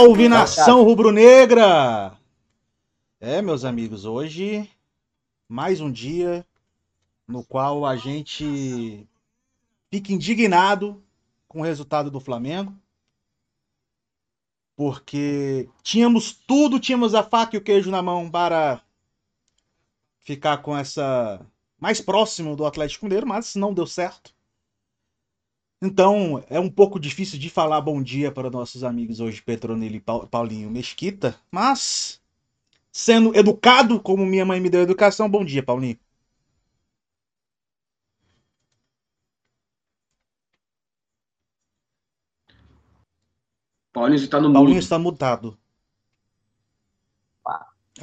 Salve nação rubro-negra! É, meus amigos, hoje mais um dia no qual a gente fica indignado com o resultado do Flamengo. Porque tínhamos tudo, tínhamos a faca e o queijo na mão para ficar com essa mais próximo do Atlético Mineiro, mas não deu certo. Então, é um pouco difícil de falar bom dia para nossos amigos hoje, Petronilo e Paulinho Mesquita, mas sendo educado como minha mãe me deu educação, bom dia, Paulinho. Paulinho está no Paulinho mudo. está mutado.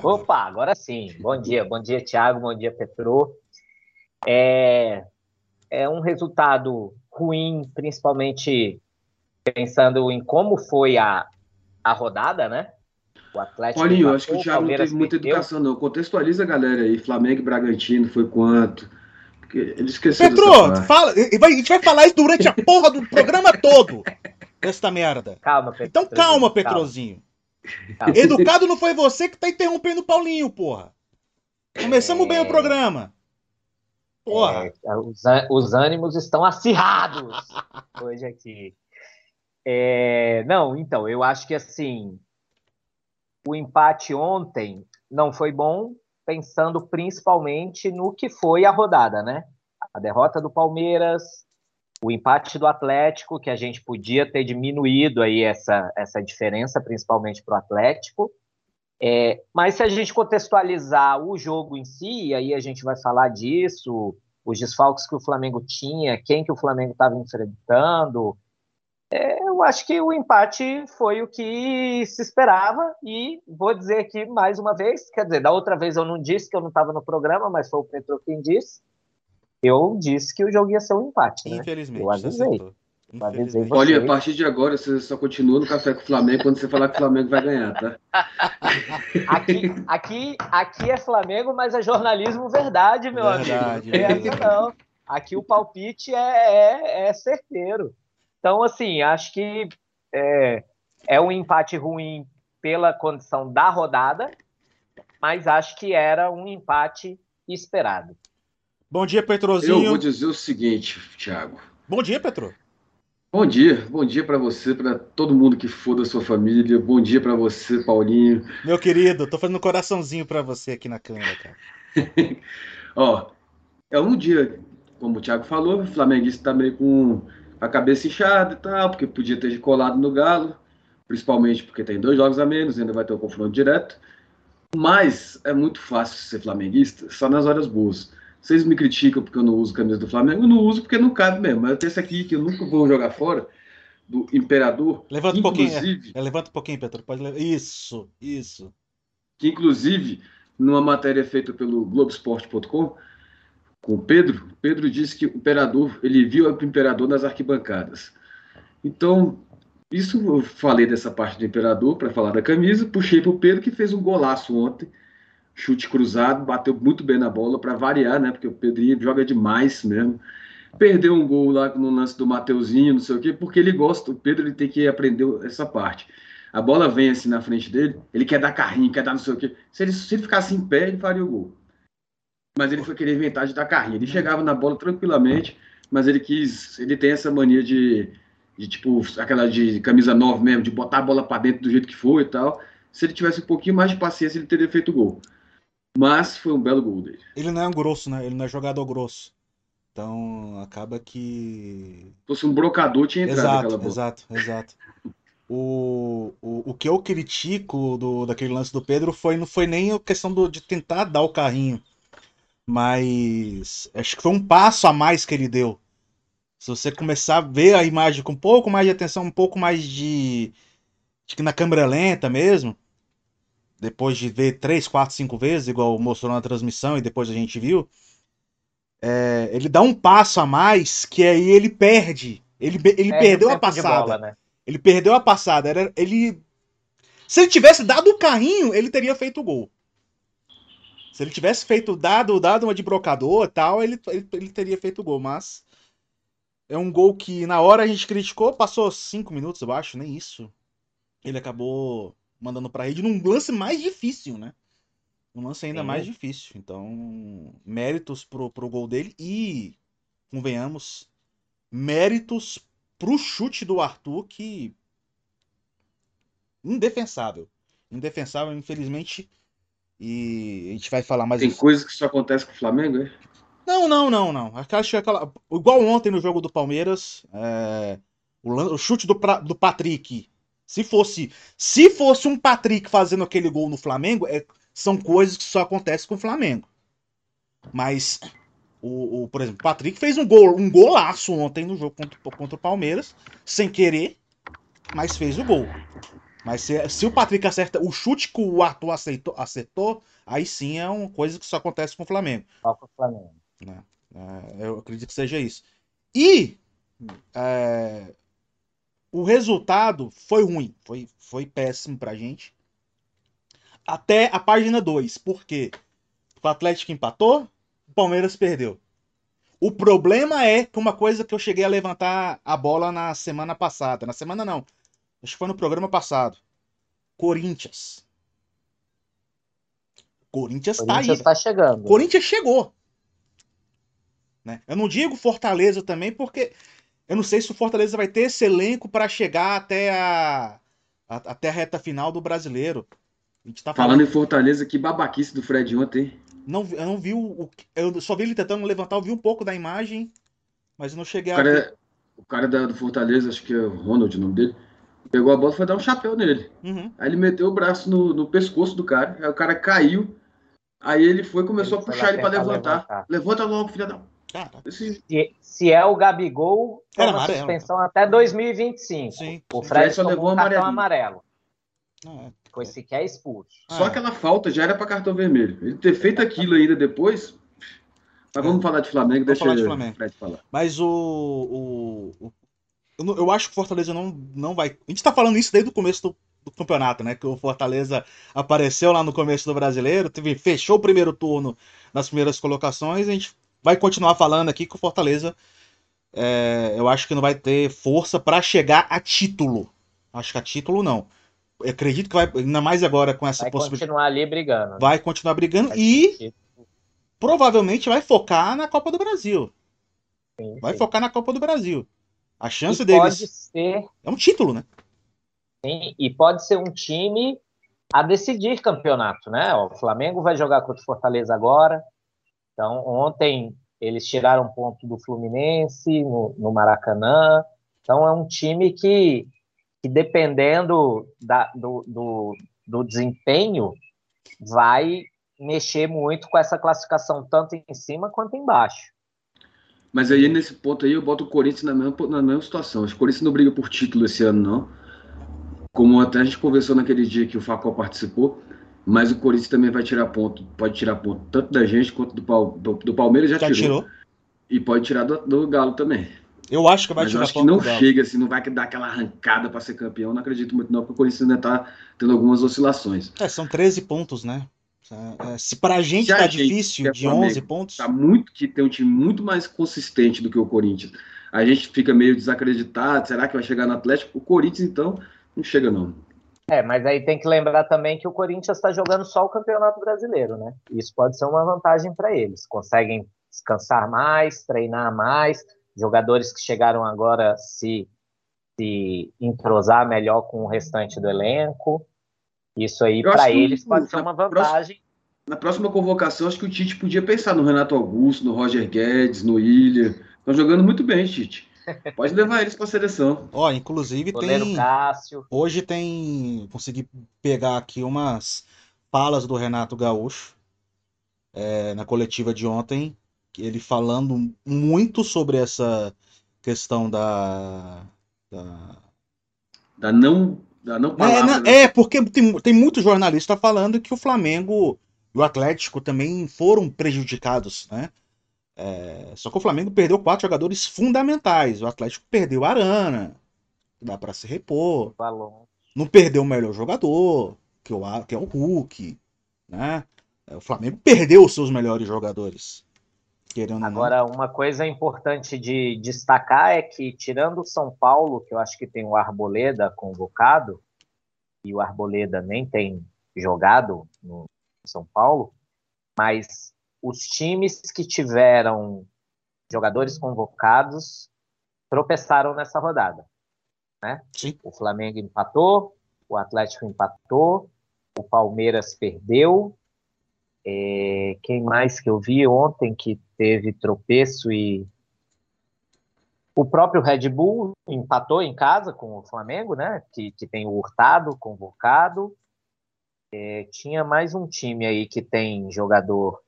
Opa, agora sim. Bom dia, bom dia, Thiago, bom dia, Petro. É, é um resultado ruim, principalmente pensando em como foi a, a rodada, né? O Atlético. Olha, eu acho que o Thiago não teve muita educação, não. Contextualiza a galera aí. Flamengo e Bragantino foi quanto? Porque ele esqueceu Petro, fala, a gente vai falar isso durante a porra do programa todo. Esta merda. Calma, Petro. Então calma, Petrozinho. Calma. Educado não foi você que tá interrompendo o Paulinho, porra. Começamos é... bem o programa. Porra. É, os, os, ânimos estão acirrados hoje aqui. É, não, então, eu acho que assim, o empate ontem não foi bom, pensando principalmente no que foi a rodada, né? A derrota do Palmeiras, o empate do Atlético, que a gente podia ter diminuído aí essa, essa diferença, principalmente para o Atlético. É, mas se a gente contextualizar o jogo em si, aí a gente vai falar disso, os desfalques que o Flamengo tinha, quem que o Flamengo estava enfrentando. É, eu acho que o empate foi o que se esperava e vou dizer aqui mais uma vez, quer dizer, da outra vez eu não disse que eu não estava no programa, mas foi o Petro quem disse. Eu disse que o jogo ia ser um empate. Né? Infelizmente. Eu avisei. Olha, a partir de agora você só continua no café com o Flamengo quando você falar que o Flamengo vai ganhar, tá? Aqui, aqui, aqui é Flamengo, mas é jornalismo verdade, meu verdade, amigo. É aqui não. Aqui o palpite é, é, é, certeiro. Então, assim, acho que é, é um empate ruim pela condição da rodada, mas acho que era um empate esperado. Bom dia, Petrozinho. Eu vou dizer o seguinte, Thiago. Bom dia, Petro. Bom dia, bom dia para você, para todo mundo que for da sua família. Bom dia para você, Paulinho. Meu querido, tô fazendo um coraçãozinho para você aqui na câmera, cara. Ó, é um dia, como o Thiago falou, o flamenguista tá meio com a cabeça inchada e tal, porque podia ter colado no Galo, principalmente porque tem dois jogos a menos, ainda vai ter o um confronto direto. Mas é muito fácil ser flamenguista só nas horas boas. Vocês me criticam porque eu não uso camisa do Flamengo, eu não uso porque não cabe mesmo. Mas eu tenho esse aqui que eu nunca vou jogar fora, do Imperador. Levanta um pouquinho. É, levanta um pouquinho, Petro. Pode levar. Isso, isso. Que inclusive, numa matéria feita pelo Globoesporte.com, com o Pedro, Pedro disse que o Imperador, ele viu o Imperador nas arquibancadas. Então, isso eu falei dessa parte do Imperador para falar da camisa, puxei para o Pedro que fez um golaço ontem chute cruzado, bateu muito bem na bola para variar, né? Porque o Pedrinho joga demais mesmo. Perdeu um gol lá no lance do Mateuzinho, não sei o quê, porque ele gosta, o Pedro ele tem que aprender essa parte. A bola vem assim na frente dele, ele quer dar carrinho, quer dar não sei o quê. Se ele, se ele ficasse em pé, ele faria o gol. Mas ele foi querer inventar de dar carrinho. Ele chegava na bola tranquilamente, mas ele quis, ele tem essa mania de, de tipo, aquela de camisa 9 mesmo, de botar a bola para dentro do jeito que foi e tal. Se ele tivesse um pouquinho mais de paciência, ele teria feito o gol. Mas foi um belo gol dele. Ele não é um grosso, né? Ele não é jogador grosso. Então acaba que. Se fosse um brocador, tinha entrado exato, aquela bola. Exato, exato. O, o, o que eu critico do, daquele lance do Pedro foi não foi nem a questão do, de tentar dar o carrinho. Mas acho que foi um passo a mais que ele deu. Se você começar a ver a imagem com um pouco mais de atenção, um pouco mais de. Acho que na câmera lenta mesmo depois de ver três, quatro, cinco vezes, igual mostrou na transmissão e depois a gente viu, é, ele dá um passo a mais que aí ele perde. Ele, ele é, perdeu a passada. Bola, né? Ele perdeu a passada. Era, ele. Se ele tivesse dado o carrinho, ele teria feito o gol. Se ele tivesse feito dado, dado uma de brocador e tal, ele, ele, ele teria feito o gol. Mas é um gol que na hora a gente criticou, passou cinco minutos, eu acho, nem isso. ele acabou mandando pra rede num lance mais difícil, né? Um lance ainda Sim. mais difícil. Então, méritos pro, pro gol dele e, convenhamos, méritos pro chute do Arthur que indefensável. Indefensável, infelizmente. E a gente vai falar mais. Tem coisas que só acontece com o Flamengo, é? Não, não, não, não. Acho que aquela. Igual ontem no jogo do Palmeiras, é... o, o, chute do, do Patrick. Se fosse, se fosse um Patrick fazendo aquele gol no Flamengo, é... são coisas que só acontecem com o Flamengo. Mas o, o, por exemplo, o Patrick fez um gol, um golaço ontem no jogo contra, contra o Palmeiras, sem querer, mas fez o gol. Mas se, se o Patrick acerta o chute que o Arthur aceitou, acertou, aí sim é uma coisa que só acontece com o Flamengo. Só com o Flamengo. Né? É, eu acredito que seja isso. E é, o resultado foi ruim, foi, foi péssimo pra gente. Até a página 2. Por quê? O Atlético empatou, o Palmeiras perdeu. O problema é que uma coisa que eu cheguei a levantar a bola na semana passada. Na semana não, Acho que foi no programa passado. Corinthians. Corinthians, tá Corinthians tá aí. Tá chegando. Corinthians chegou. Né? Eu não digo Fortaleza também, porque eu não sei se o Fortaleza vai ter esse elenco para chegar até a, a, até a reta final do brasileiro. A gente tá falando... falando em Fortaleza, que babaquice do Fred ontem. Não, eu não vi o. Eu só vi ele tentando levantar, eu vi um pouco da imagem, mas eu não cheguei o cara, a. É, o cara da, do Fortaleza, acho que é o Ronald o nome dele Pegou a bola e foi dar um chapéu nele. Uhum. Aí ele meteu o braço no, no, pescoço do cara. Aí o cara caiu. Aí ele foi e começou ele a puxar ele para levantar. levantar. Levanta logo, filha da. Se, se, é o Gabigol, toma suspensão até 2025. Sim. O Fred só levou um cartão amarelo. Ah, foi sequer expulso. Só ah. aquela falta já era para cartão vermelho. Ele ter feito aquilo ainda depois. Mas vamos é. falar de Flamengo, vamos deixa de Flamengo. Fred falar. Mas o, o, eu, eu, acho que o Fortaleza não, não vai. A gente tá falando isso desde o começo do, do, campeonato, né? Que o Fortaleza apareceu lá no começo do brasileiro, teve, fechou o primeiro turno nas primeiras colocações. A gente vai continuar falando aqui que o Fortaleza. É, eu acho que não vai ter força para chegar a título. Acho que a título não. Eu acredito que vai, ainda mais agora com essa possibilidade. Vai continuar ali brigando. Né? Vai continuar brigando vai e provavelmente vai focar na Copa do Brasil. Sim, vai sim. focar na Copa do Brasil. A chance e deles. Pode ser. É um título, né? Sim, e pode ser um time a decidir campeonato, né? O Flamengo vai jogar contra o Fortaleza agora. Então, ontem eles tiraram ponto do Fluminense no, no Maracanã. Então, é um time que, que dependendo da, do, do, do desempenho, vai mexer muito com essa classificação, tanto em cima quanto embaixo. Mas aí, nesse ponto aí, eu boto o Corinthians na mesma, na mesma situação. O Corinthians não briga por título esse ano, não. Como até a gente conversou naquele dia que o Facol participou. Mas o Corinthians também vai tirar ponto. Pode tirar ponto tanto da gente quanto do, do, do Palmeiras, já, já tirou. tirou. E pode tirar do, do, Galo também. Eu acho que vai Mas tirar eu acho que não chega, assim, não vai dar aquela arrancada para ser campeão. Não acredito muito, não, porque o Corinthians ainda está tendo algumas oscilações. É, são 13 pontos, né? É, é, se pra gente se tá gente, difícil de 11 pontos. Tá muito que tem um time muito mais consistente do que o Corinthians. A gente fica meio desacreditado, será que vai chegar no Atlético? O Corinthians então não chega não. É, mas aí tem que lembrar também que o Corinthians está jogando só o Campeonato Brasileiro, né? Isso pode ser uma vantagem para eles. Conseguem descansar mais, treinar mais, jogadores que chegaram agora se se entrosar melhor com o restante do elenco. Isso aí, para eles, pode ser uma vantagem. na próxima convocação, acho que o Tite podia pensar no Renato Augusto, no Roger Guedes, no William. Estão jogando muito bem, Tite. Pode levar eles para a seleção. Ó, inclusive tem. Cássio. Hoje tem. Consegui pegar aqui umas falas do Renato Gaúcho é, na coletiva de ontem. Ele falando muito sobre essa questão da. Da, da não não é, não, né? é, porque tem, tem muito jornalista falando que o Flamengo e o Atlético também foram prejudicados, né? É, só que o Flamengo perdeu quatro jogadores fundamentais. O Atlético perdeu a Arana, dá para se repor. Não perdeu o melhor jogador, que, o, que é o Hulk, né? É, o Flamengo perdeu os seus melhores jogadores. Agora, uma coisa importante de destacar é que, tirando o São Paulo, que eu acho que tem o Arboleda convocado, e o Arboleda nem tem jogado no São Paulo, mas os times que tiveram jogadores convocados tropeçaram nessa rodada. Né? O Flamengo empatou, o Atlético empatou, o Palmeiras perdeu. É, quem mais que eu vi ontem que teve tropeço e o próprio Red Bull empatou em casa com o Flamengo, né? Que, que tem o Hurtado convocado. É, tinha mais um time aí que tem jogador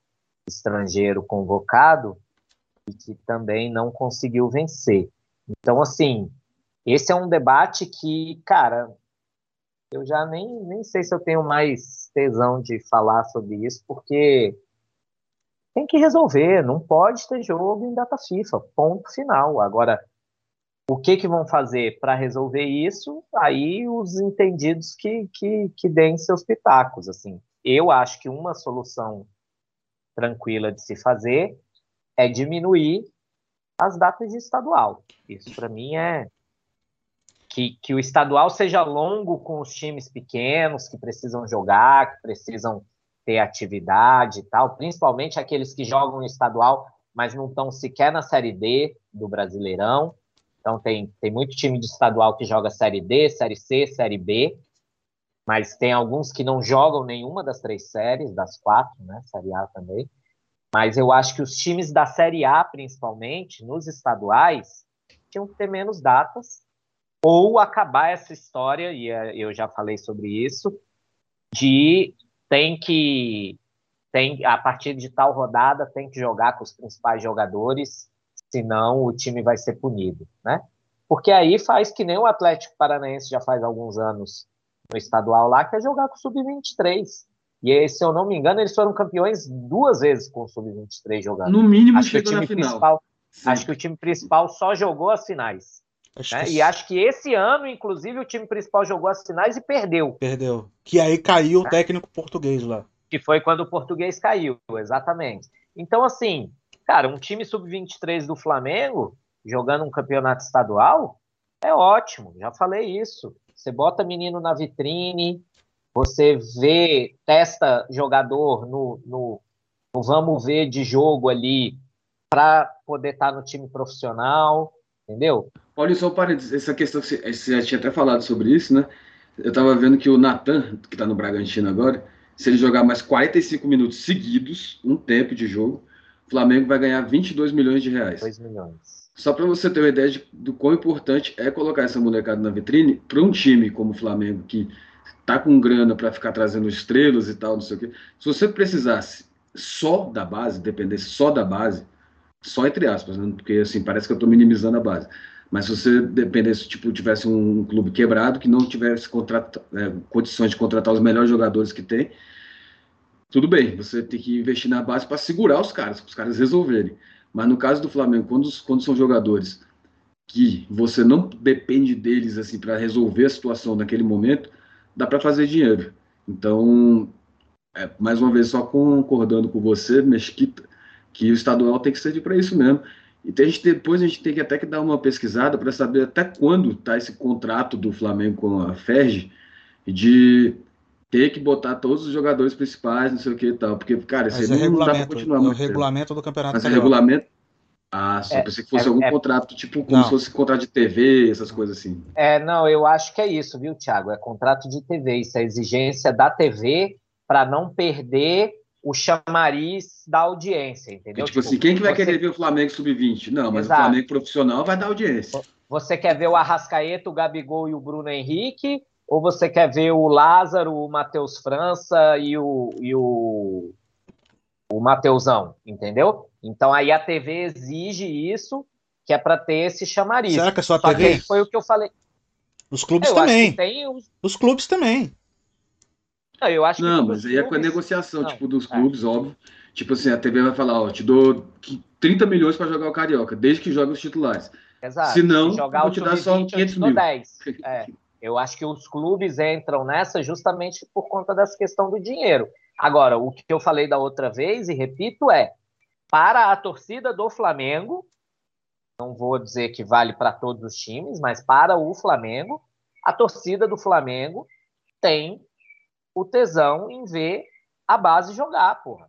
estrangeiro convocado e que também não conseguiu vencer. Então, assim, esse é um debate que, cara, eu já nem, nem sei se eu tenho mais tesão de falar sobre isso, porque tem que resolver, não pode ter jogo em data FIFA, ponto final. Agora, o que, que vão fazer para resolver isso? Aí os entendidos que, que, que deem seus pitacos. Assim, eu acho que uma solução tranquila de se fazer é diminuir as datas de estadual. Isso para mim é que, que o estadual seja longo com os times pequenos que precisam jogar, que precisam ter atividade e tal, principalmente aqueles que jogam estadual, mas não estão sequer na Série D do Brasileirão. Então tem, tem muito time de estadual que joga Série D, Série C, Série B, mas tem alguns que não jogam nenhuma das três séries, das quatro, né? Série A também. Mas eu acho que os times da Série A, principalmente, nos estaduais, tinham que ter menos datas ou acabar essa história, e é, eu já falei sobre isso, de tem que tem a partir de tal rodada tem que jogar com os principais jogadores, senão o time vai ser punido, né? Porque aí faz que nem o Atlético Paranaense já faz alguns anos no estadual lá, que é jogar com o sub-23. E se eu não me engano, eles foram campeões duas vezes com o sub-23 jogando. No mínimo acho chegou na final. Acho que o time principal só jogou as finais. Acho né? que... E acho que esse ano, inclusive, o time principal jogou as finais e perdeu. Perdeu. Que aí caiu o né? técnico português lá. Que foi quando o português caiu, exatamente. Então, assim, cara, um time sub-23 do Flamengo jogando um campeonato estadual é ótimo, já falei isso. Você bota menino na vitrine, você vê, testa jogador no, no, no vamos ver de jogo ali para poder estar tá no time profissional, entendeu? Olha só parênteses, essa questão, você já tinha até falado sobre isso, né? Eu tava vendo que o Natan, que tá no Bragantino agora, se ele jogar mais 45 minutos seguidos, um tempo de jogo, o Flamengo vai ganhar 22 milhões de reais. 2 milhões. Só para você ter uma ideia de, do quão importante é colocar essa molecada na vitrine para um time como o Flamengo, que tá com grana para ficar trazendo estrelas e tal, não sei o quê. Se você precisasse só da base, dependesse só da base, só entre aspas, né? porque assim, parece que eu estou minimizando a base. Mas se você dependesse, tipo, tivesse um, clube quebrado que não tivesse é, condições de contratar os melhores jogadores que tem, tudo bem, você tem que investir na base para segurar os caras, para os caras resolverem. Mas no caso do Flamengo, quando, quando são jogadores que você não depende deles assim para resolver a situação naquele momento, dá para fazer dinheiro. Então, é, mais uma vez, só concordando com você, Mesquita, que o estadual tem que servir para isso mesmo. Então a gente, depois a gente tem que até que dar uma pesquisada para saber até quando está esse contrato do Flamengo com a Ferg de ter que botar todos os jogadores principais, não sei o que e tal. Porque, cara, isso aí é não dá para continuar é o regulamento do campeonato. Mas é regulamento. Ah, só é, pensei que fosse é, algum é, contrato, tipo, como não. se fosse contrato de TV, essas coisas assim. É, não, eu acho que é isso, viu, Thiago? É contrato de TV, isso é exigência da TV para não perder o chamariz da audiência, entendeu? tipo, tipo assim, quem que vai você... querer ver o Flamengo sub-20? Não, mas Exato. o Flamengo profissional vai dar audiência. Você quer ver o Arrascaeta, o Gabigol e o Bruno Henrique? Ou você quer ver o Lázaro, o Matheus França e o, e o, o Mateusão, entendeu? Então aí a TV exige isso, que é para ter esse chamariz. Será que é só a TV? foi o que eu falei. Os clubes eu também. Os... os clubes também. Não, eu acho não mas aí clubes... é com a negociação, não, tipo, dos é. clubes, é. óbvio. Tipo assim, a TV vai falar, ó, te dou 30 milhões para jogar o Carioca, desde que jogue os titulares. Exato. Se não, vou te dar só 500 mil. 10. É. Eu acho que os clubes entram nessa justamente por conta dessa questão do dinheiro. Agora, o que eu falei da outra vez, e repito, é para a torcida do Flamengo, não vou dizer que vale para todos os times, mas para o Flamengo, a torcida do Flamengo tem o tesão em ver a base jogar, porra.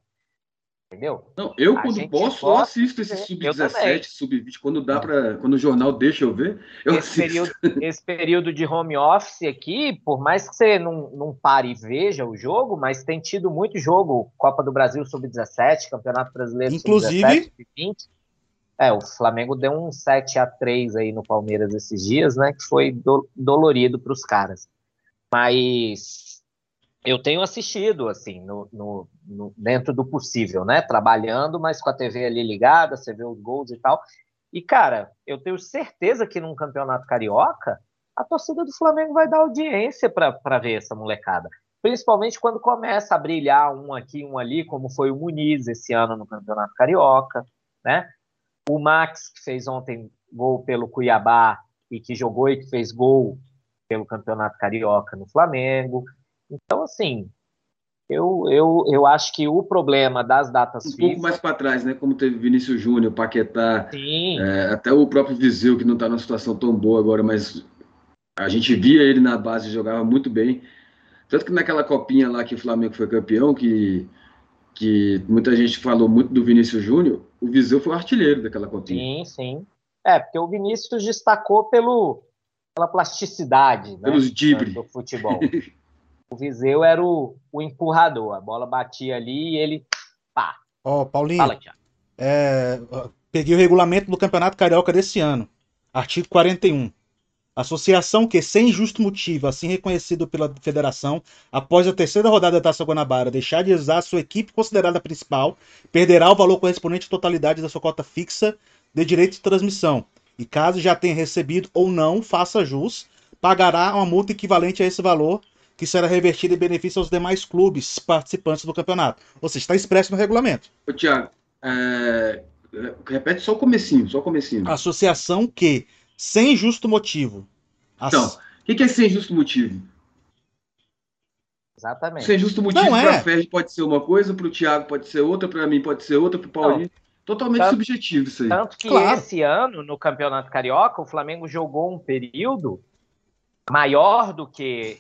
Entendeu? Não, eu a quando posso, eu assisto esse sub-17, sub-20, quando dá para, quando o jornal deixa eu ver, eu esse assisto. Período, esse período de home office aqui, por mais que você não, não pare e veja o jogo, mas tem tido muito jogo, Copa do Brasil sub-17, Campeonato Brasileiro Inclusive, sub-17, É, o Flamengo deu um 7 a 3 aí no Palmeiras esses dias, né, que foi do, dolorido para os caras. Mas eu tenho assistido, assim, no, no, no, dentro do possível, né? Trabalhando, mas com a TV ali ligada, você vê os gols e tal. E, cara, eu tenho certeza que num campeonato carioca, a torcida do Flamengo vai dar audiência para ver essa molecada. Principalmente quando começa a brilhar um aqui, um ali, como foi o Muniz esse ano no campeonato carioca, né? O Max, que fez ontem gol pelo Cuiabá e que jogou e que fez gol pelo campeonato carioca no Flamengo. Então, assim, eu, eu, eu acho que o problema das datas um. Um pouco mais para trás, né? Como teve Vinícius Júnior, Paquetá, é, até o próprio Viseu, que não está numa situação tão boa agora, mas a gente via ele na base, jogava muito bem. Tanto que naquela copinha lá que o Flamengo foi campeão, que, que muita gente falou muito do Vinícius Júnior, o Viseu foi o artilheiro daquela copinha. Sim, sim. É, porque o Vinícius destacou pelo, pela plasticidade né, Pelos dribles. do futebol. O Viseu era o, o empurrador. A bola batia ali e ele. pá. Ó, oh, Paulinho. Fala, É, peguei o regulamento do Campeonato Carioca desse ano. Artigo 41. Associação que, sem justo motivo, assim reconhecido pela federação, após a terceira rodada da Taça Guanabara, deixar de usar sua equipe considerada principal, perderá o valor correspondente à totalidade da sua cota fixa de direito de transmissão. E caso já tenha recebido ou não, faça jus, pagará uma multa equivalente a esse valor que será revertida em benefício aos demais clubes participantes do campeonato. Ou seja, está expresso no regulamento. Ô, Tiago, é... repete só o comecinho, só o comecinho. Associação que, sem justo motivo... As... Então, o que é sem justo motivo? Exatamente. Sem justo motivo para a é. Ferdi pode ser uma coisa, para o Thiago pode ser outra, para mim pode ser outra, para o Paulinho. Não. Totalmente tanto, subjetivo isso aí. Tanto que claro. esse ano, no Campeonato Carioca, o Flamengo jogou um período maior do que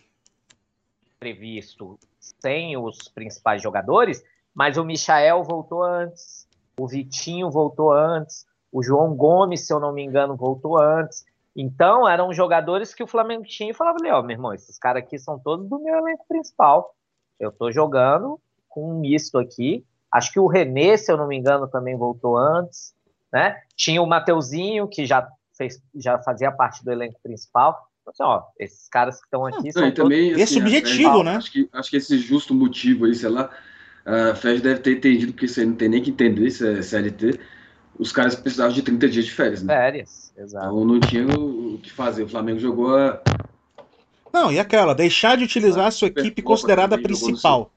previsto sem os principais jogadores, mas o Michael voltou antes, o Vitinho voltou antes, o João Gomes, se eu não me engano, voltou antes. Então, eram jogadores que o Flamengo tinha e falava ali, ó, meu irmão, esses caras aqui são todos do meu elenco principal. Eu tô jogando com um misto aqui. Acho que o René, se eu não me engano, também voltou antes, né? Tinha o Mateuzinho, que já, fez, já fazia parte do elenco principal. Assim, ó, esses caras que estão aqui são também, assim, esse objetivo, né? Acho que, acho que esse justo motivo aí, sei lá, a FED deve ter entendido que você não tem nem que entender se é CLT. Os caras precisavam de 30 dias de férias, né? Férias, exato. Então não tinha o que fazer. O Flamengo jogou a... Não, e aquela, deixar de utilizar a sua equipe considerada principal.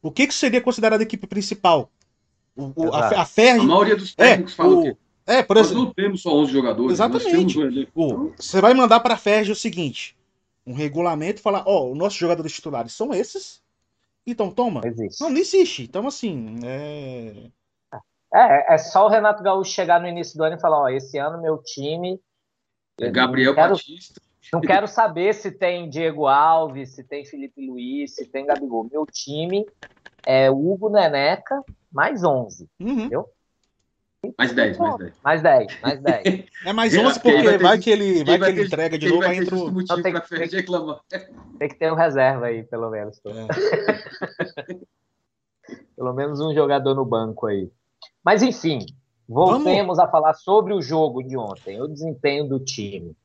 O que, que seria considerada a equipe principal? O, o, a, a Ferdi... A maioria dos técnicos é, fala o, o quê? É, por exemplo. Nós não temos só 11 jogadores. Exatamente. Um você vai mandar para a FERJ o seguinte: um regulamento falar, ó, oh, os nossos jogadores titulares são esses. Então toma. Não, existe. não, não existe. Então, assim. É... é... É, só o Renato Gaúcho chegar no início do ano e falar: ó, esse ano meu time. É Gabriel quero, Batista. Não quero saber se tem Diego Alves, se tem Felipe Luiz, se tem Gabigol. Meu time é Hugo Neneca mais 11. Uhum. Entendeu? Mais 10, mais 10. Mais 10, mais 10. É mais 11 porque vai, vai, que ele, vai, vai que ele entrega de novo, vai entrar. Então, tem, tem, reclamar. tem que ter um reserva aí, pelo menos. É. pelo menos um jogador no banco aí. Mas enfim, voltemos Vamos. a falar sobre o jogo de ontem, o desempenho do time.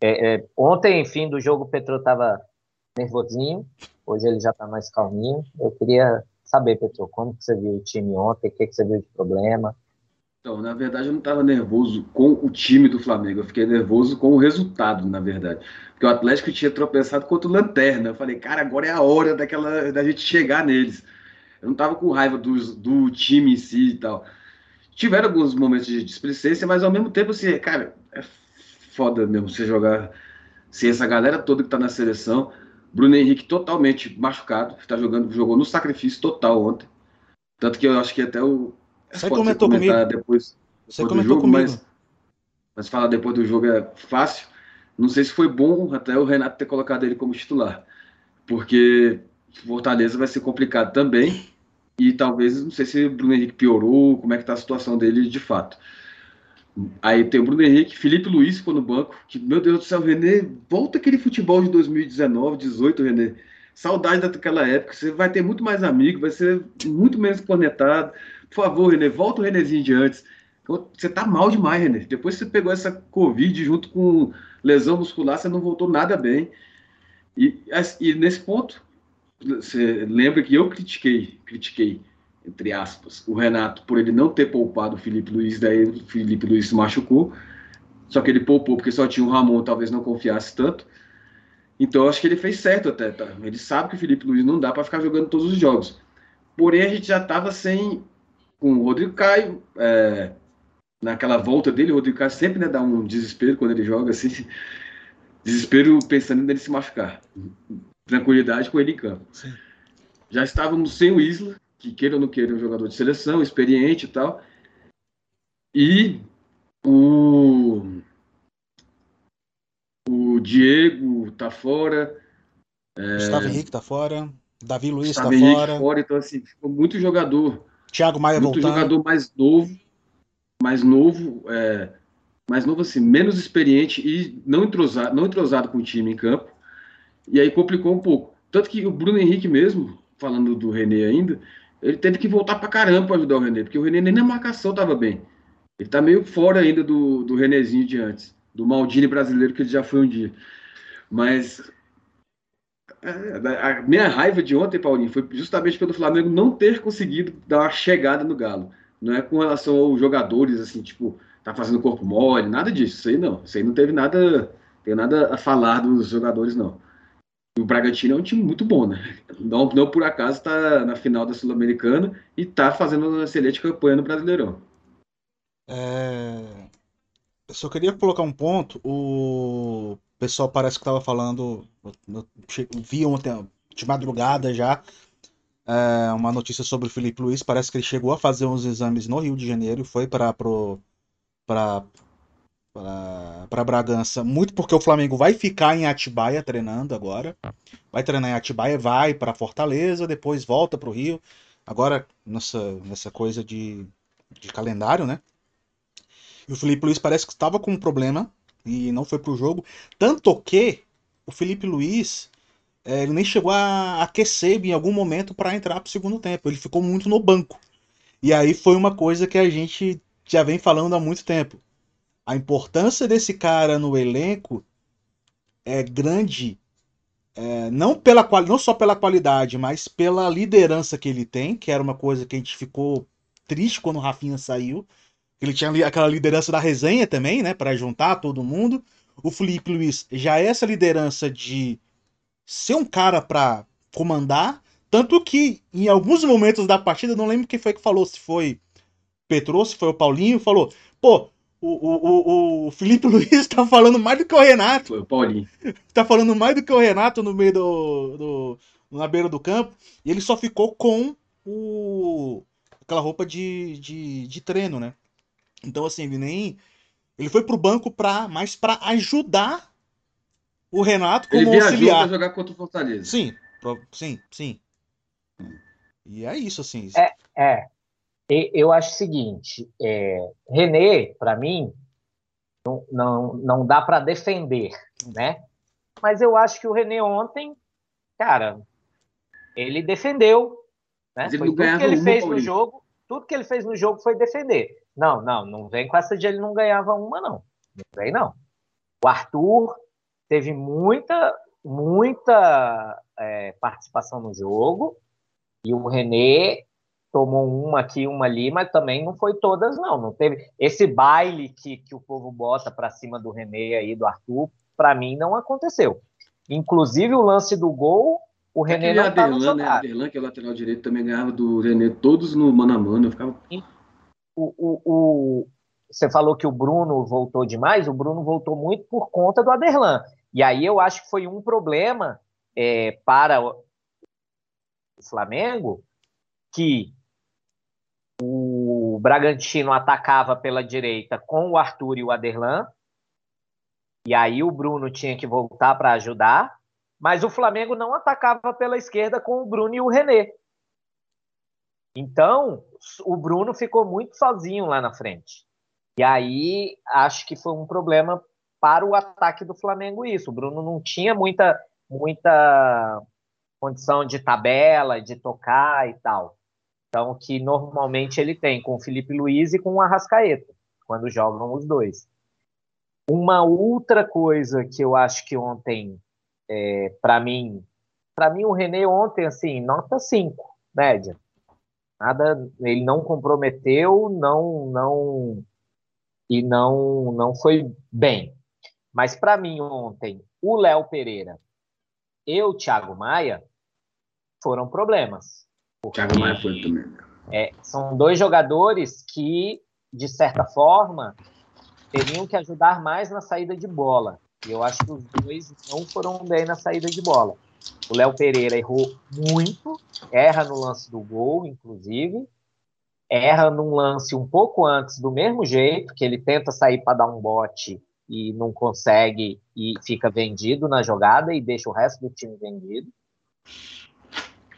É, é, ontem, enfim, do jogo, o Petro estava nervosinho, hoje ele já está mais calminho. Eu queria saber, Petro, como que você viu o time ontem, o que, que você viu de problema? Então, na verdade, eu não estava nervoso com o time do Flamengo, eu fiquei nervoso com o resultado, na verdade. Porque o Atlético tinha tropeçado contra o Lanterna. Eu falei, cara, agora é a hora daquela, da gente chegar neles. Eu não estava com raiva do, do time em si e tal. Tiveram alguns momentos de displicência, mas ao mesmo tempo, assim, cara, é foda mesmo você jogar sem essa galera toda que está na seleção. Bruno Henrique totalmente machucado, está jogando, jogou no sacrifício total ontem. Tanto que eu acho que até o você comentou comigo. Depois, depois Você comentou jogo, comigo. Mas, mas falar depois do jogo é fácil. Não sei se foi bom até o Renato ter colocado ele como titular, porque Fortaleza vai ser complicado também. E talvez, não sei se o Bruno Henrique piorou, como é que tá a situação dele de fato. Aí tem o Bruno Henrique, Felipe Luiz ficou no banco, que, meu Deus do céu, Renê, volta aquele futebol de 2019, 18, Renê. Saudade daquela época, você vai ter muito mais amigo, vai ser muito menos conectado. Por favor, Renê, volta o Renezinho de antes. Você tá mal demais, Renê. Depois que você pegou essa Covid junto com lesão muscular, você não voltou nada bem. E, e nesse ponto, você lembra que eu critiquei, critiquei, entre aspas, o Renato por ele não ter poupado o Felipe Luiz, daí o Felipe Luiz se machucou. Só que ele poupou porque só tinha o Ramon, talvez não confiasse tanto. Então acho que ele fez certo até, tá? Ele sabe que o Felipe Luiz não dá para ficar jogando todos os jogos. Porém, a gente já estava sem com o Rodrigo Caio, é, naquela volta dele, o Rodrigo Caio sempre né, dá um desespero quando ele joga, assim, desespero pensando nele se machucar. Tranquilidade com ele em campo. Sim. Já estávamos sem o Isla, que queira ou não queira, é um jogador de seleção, experiente e tal. E o, o Diego tá fora. É, Gustavo Henrique tá fora. Davi Luiz Gustavo tá Henrique fora. fora. Então, assim, ficou muito jogador. Thiago Maia muito voltando. jogador mais novo mais novo, é, mais novo assim, menos experiente e não entrosado, não entrosado com o time em campo. E aí complicou um pouco. Tanto que o Bruno Henrique mesmo, falando do René ainda, ele teve que voltar para caramba para ajudar o René, porque o René nem na marcação estava bem. Ele está meio fora ainda do, do Renezinho de antes, do Maldini brasileiro que ele já foi um dia. Mas a minha raiva de ontem, Paulinho, foi justamente pelo Flamengo não ter conseguido dar uma chegada no Galo. Não é com relação aos jogadores, assim, tipo, tá fazendo corpo mole, nada disso. Isso aí não. Isso aí não teve nada, tem nada a falar dos jogadores, não. O Bragantino é um time muito bom, né? Não, não por acaso está na final da Sul-Americana e está fazendo uma excelente campanha no Brasileirão. É... Eu só queria colocar um ponto. O pessoal parece que estava falando, vi ontem de madrugada já, é, uma notícia sobre o Felipe Luiz. Parece que ele chegou a fazer uns exames no Rio de Janeiro e foi para para Bragança, muito porque o Flamengo vai ficar em Atibaia treinando agora. Vai treinar em Atibaia, vai para Fortaleza, depois volta para o Rio. Agora, nessa, nessa coisa de, de calendário, né? E o Felipe Luiz parece que estava com um problema e não foi para o jogo. Tanto que o Felipe Luiz é, ele nem chegou a aquecer em algum momento para entrar para o segundo tempo. Ele ficou muito no banco. E aí foi uma coisa que a gente já vem falando há muito tempo. A importância desse cara no elenco é grande, é, não, pela, não só pela qualidade, mas pela liderança que ele tem, que era uma coisa que a gente ficou triste quando o Rafinha saiu. Ele tinha aquela liderança da resenha também, né, para juntar todo mundo. O Felipe Luiz já é essa liderança de ser um cara para comandar. Tanto que em alguns momentos da partida, não lembro quem foi que falou, se foi Petro, se foi o Paulinho, falou: pô, o, o, o, Felipe Luiz tá falando mais do que o Renato. Foi o Paulinho. Tá falando mais do que o Renato no meio do, do. na beira do campo. E ele só ficou com o. aquela roupa de, de, de treino, né? Então, assim, ele nem. Ele foi pro banco pra, mais para ajudar o Renato como ele auxiliar. Pra jogar contra o Fortaleza. Sim, sim, sim. E é isso, assim. É, é. Eu acho o seguinte, é, René, para mim, não, não, não dá para defender, né? Mas eu acho que o René ontem, cara, ele defendeu, né? Foi tudo que ele fez no jogo, tudo que ele fez no jogo foi defender. Não, não, não vem com essa de ele não ganhava uma, não. Não vem, não. O Arthur teve muita, muita é, participação no jogo e o René tomou uma aqui, uma ali, mas também não foi todas, não. Não teve esse baile que, que o povo bota para cima do René aí, do Arthur, para mim não aconteceu. Inclusive o lance do gol, o René não estava no né? Aderlan, que é o lateral direito, também ganhava do René todos no mano a mano. Eu ficava... o, o, o, você falou que o Bruno voltou demais, o Bruno voltou muito por conta do Aderlan. E aí eu acho que foi um problema é, para o Flamengo que o Bragantino atacava pela direita com o Arthur e o Aderlan E aí o Bruno tinha que voltar para ajudar, mas o Flamengo não atacava pela esquerda com o Bruno e o René. Então, o Bruno ficou muito sozinho lá na frente. E aí acho que foi um problema para o ataque do Flamengo isso. O Bruno não tinha muita muita condição de tabela, de tocar e tal. Então, que normalmente ele tem com o Felipe Luiz e com o Arrascaeta, quando jogam os dois. Uma outra coisa que eu acho que ontem, é, para mim, para mim o René ontem, assim, nota 5, média. Nada, ele não comprometeu, não, não, e não, não foi bem. Mas para mim ontem, o Léo Pereira e o Thiago Maia foram problemas. Thiago Maia foi também. É, são dois jogadores que, de certa forma, teriam que ajudar mais na saída de bola. E eu acho que os dois não foram bem na saída de bola. O Léo Pereira errou muito, erra no lance do gol, inclusive, erra num lance um pouco antes, do mesmo jeito, que ele tenta sair para dar um bote e não consegue e fica vendido na jogada e deixa o resto do time vendido.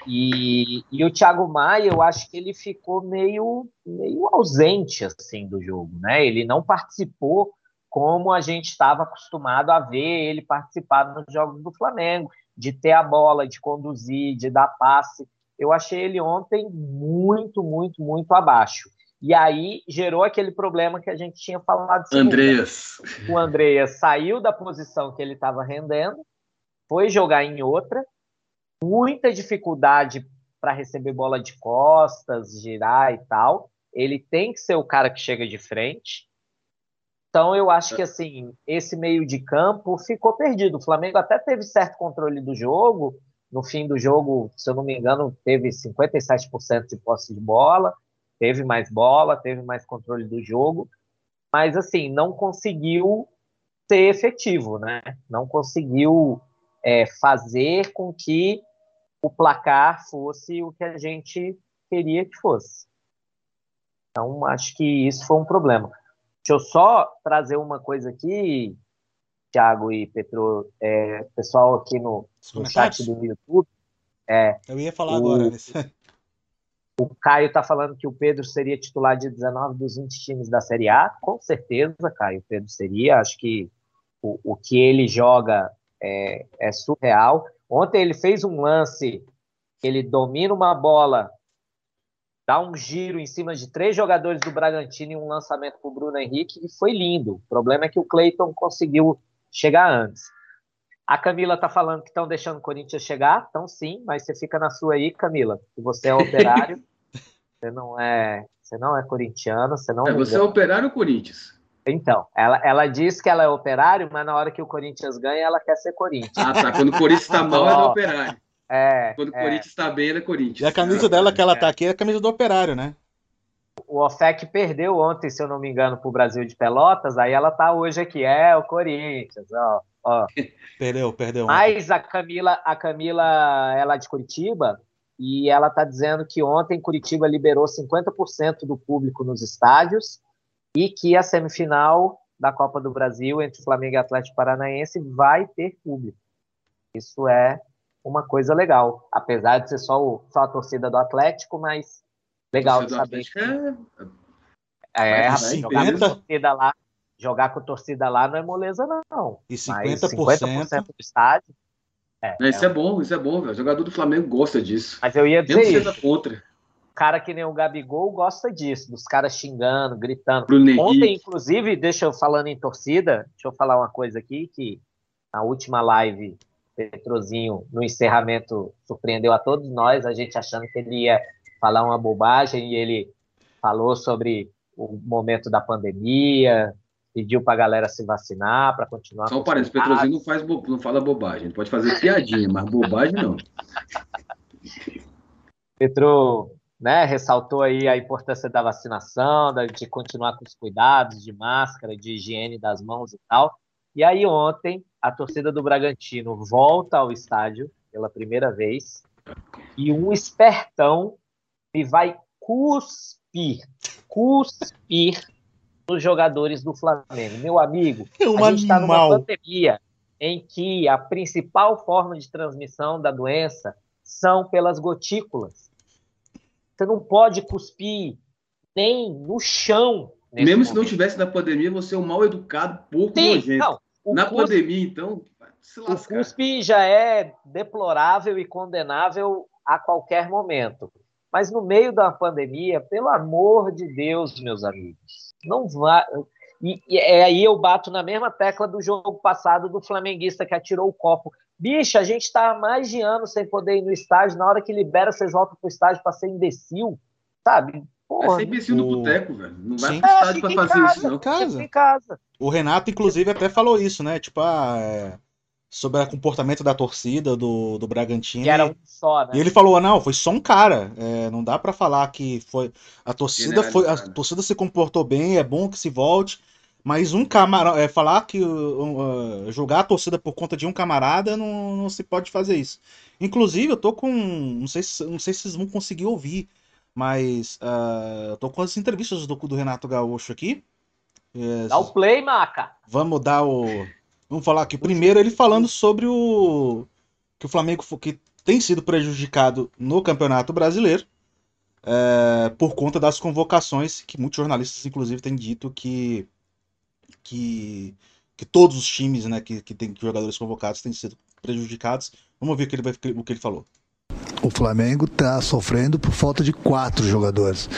E, e, o Thiago Maia, eu acho que ele ficou meio, meio ausente assim do jogo, né? Ele não participou como a gente estava acostumado a ver ele participar nos jogos do Flamengo, de ter a bola, de conduzir, de dar passe. Eu achei ele ontem muito, muito, muito abaixo. E aí gerou aquele problema que a gente tinha falado. Andreas. O Andreas saiu da posição que ele estava rendendo, foi jogar em outra, muita dificuldade para receber bola de costas, girar e tal. Ele tem que ser o cara que chega de frente. Então eu acho que assim, esse meio de campo ficou perdido. O Flamengo até teve certo controle do jogo. No fim do jogo, se eu não me engano, teve 57% de posse de bola teve mais bola, teve mais controle do jogo, mas assim, não conseguiu ser efetivo, né? Não conseguiu é, fazer com que o placar fosse o que a gente queria que fosse. Então, acho que isso foi um problema. Deixa eu só trazer uma coisa aqui, Thiago e Petro, é, pessoal aqui no, no chat do YouTube. É, eu ia falar o, agora. O Caio está falando que o Pedro seria titular de 19 dos 20 times da Série A. Com certeza, Caio, o Pedro seria. Acho que o, o que ele joga é, é surreal. Ontem ele fez um lance, ele domina uma bola, dá um giro em cima de três jogadores do Bragantino e um lançamento para o Bruno Henrique, e foi lindo. O problema é que o Cleiton conseguiu chegar antes. A Camila tá falando que estão deixando o Corinthians chegar, então sim, mas você fica na sua aí, Camila. Se você é operário, você não é, você não é corintiano, você não. É, você é operário ou Corinthians? Então, ela, ela diz que ela é operário, mas na hora que o Corinthians ganha, ela quer ser Corinthians. Ah, tá. Quando o Corinthians está mal, é do operário. É. Quando o é. Corinthians está bem, é Corinthians. E a camisa dela que ela tá aqui é a camisa do operário, né? o OFEC perdeu ontem, se eu não me engano, para o Brasil de Pelotas, aí ela tá hoje aqui, é o Corinthians, ó. ó. Perdeu, perdeu. Mas a Camila, a Camila é lá de Curitiba e ela tá dizendo que ontem Curitiba liberou 50% do público nos estádios e que a semifinal da Copa do Brasil entre Flamengo e Atlético Paranaense vai ter público. Isso é uma coisa legal, apesar de ser só, o, só a torcida do Atlético, mas Legal de saber. É, é rapaz, jogar com torcida lá, jogar com torcida lá não é moleza, não. E 50%, Mas 50% do estádio. É, isso é, é bom, isso é bom, velho. O jogador do Flamengo gosta disso. Mas eu ia dizer isso. contra. cara que nem o Gabigol gosta disso, dos caras xingando, gritando. Bruno Ontem, inclusive, deixa eu falando em torcida, deixa eu falar uma coisa aqui, que na última live, Petrozinho, no encerramento, surpreendeu a todos nós, a gente achando que ele ia falar uma bobagem e ele falou sobre o momento da pandemia, pediu para a galera se vacinar, para continuar. Só parece, Petrozinho não, faz não fala bobagem, pode fazer piadinha, mas bobagem não. Petro né, ressaltou aí a importância da vacinação, de continuar com os cuidados de máscara, de higiene das mãos e tal. E aí ontem a torcida do Bragantino volta ao estádio pela primeira vez e um espertão e vai cuspir, cuspir nos jogadores do Flamengo. Meu amigo, é um a gente está numa pandemia em que a principal forma de transmissão da doença são pelas gotículas. Você não pode cuspir nem no chão. Mesmo momento. se não tivesse na pandemia, você é um mal educado, pouco Sim, nojento. Não, na pandemia, então, o cuspe já é deplorável e condenável a qualquer momento. Mas no meio da pandemia, pelo amor de Deus, meus amigos, não vá. E, e é aí eu bato na mesma tecla do jogo passado do flamenguista que atirou o copo. Bicha, a gente está há mais de anos sem poder ir no estádio. Na hora que libera, vocês voltam pro estádio para ser imbecil, sabe? Porra, é ser imbecil no boteco, velho. Não vai Sim. pro estádio é, para fazer casa, isso, não. Casa. Em casa. O Renato, inclusive, até falou isso, né? Tipo, ah, é sobre o comportamento da torcida do, do Bragantino. Que era um só, né? E ele falou: ah, não, foi só um cara. É, não dá para falar que foi. A torcida foi. A torcida se comportou bem, é bom que se volte. Mas um camarada. É, falar que. Uh, jogar a torcida por conta de um camarada não, não se pode fazer isso. Inclusive, eu tô com. Não sei, se, não sei se vocês vão conseguir ouvir. Mas uh, eu tô com as entrevistas do, do Renato Gaúcho aqui. É, Dá o play, Maca! Vamos dar o. Vamos falar aqui. Primeiro, ele falando sobre o. Que o Flamengo que tem sido prejudicado no Campeonato Brasileiro. É, por conta das convocações, que muitos jornalistas, inclusive, têm dito que. que, que todos os times né, que, que têm jogadores convocados têm sido prejudicados. Vamos ver o que ele, vai, o que ele falou. O Flamengo está sofrendo por falta de quatro jogadores.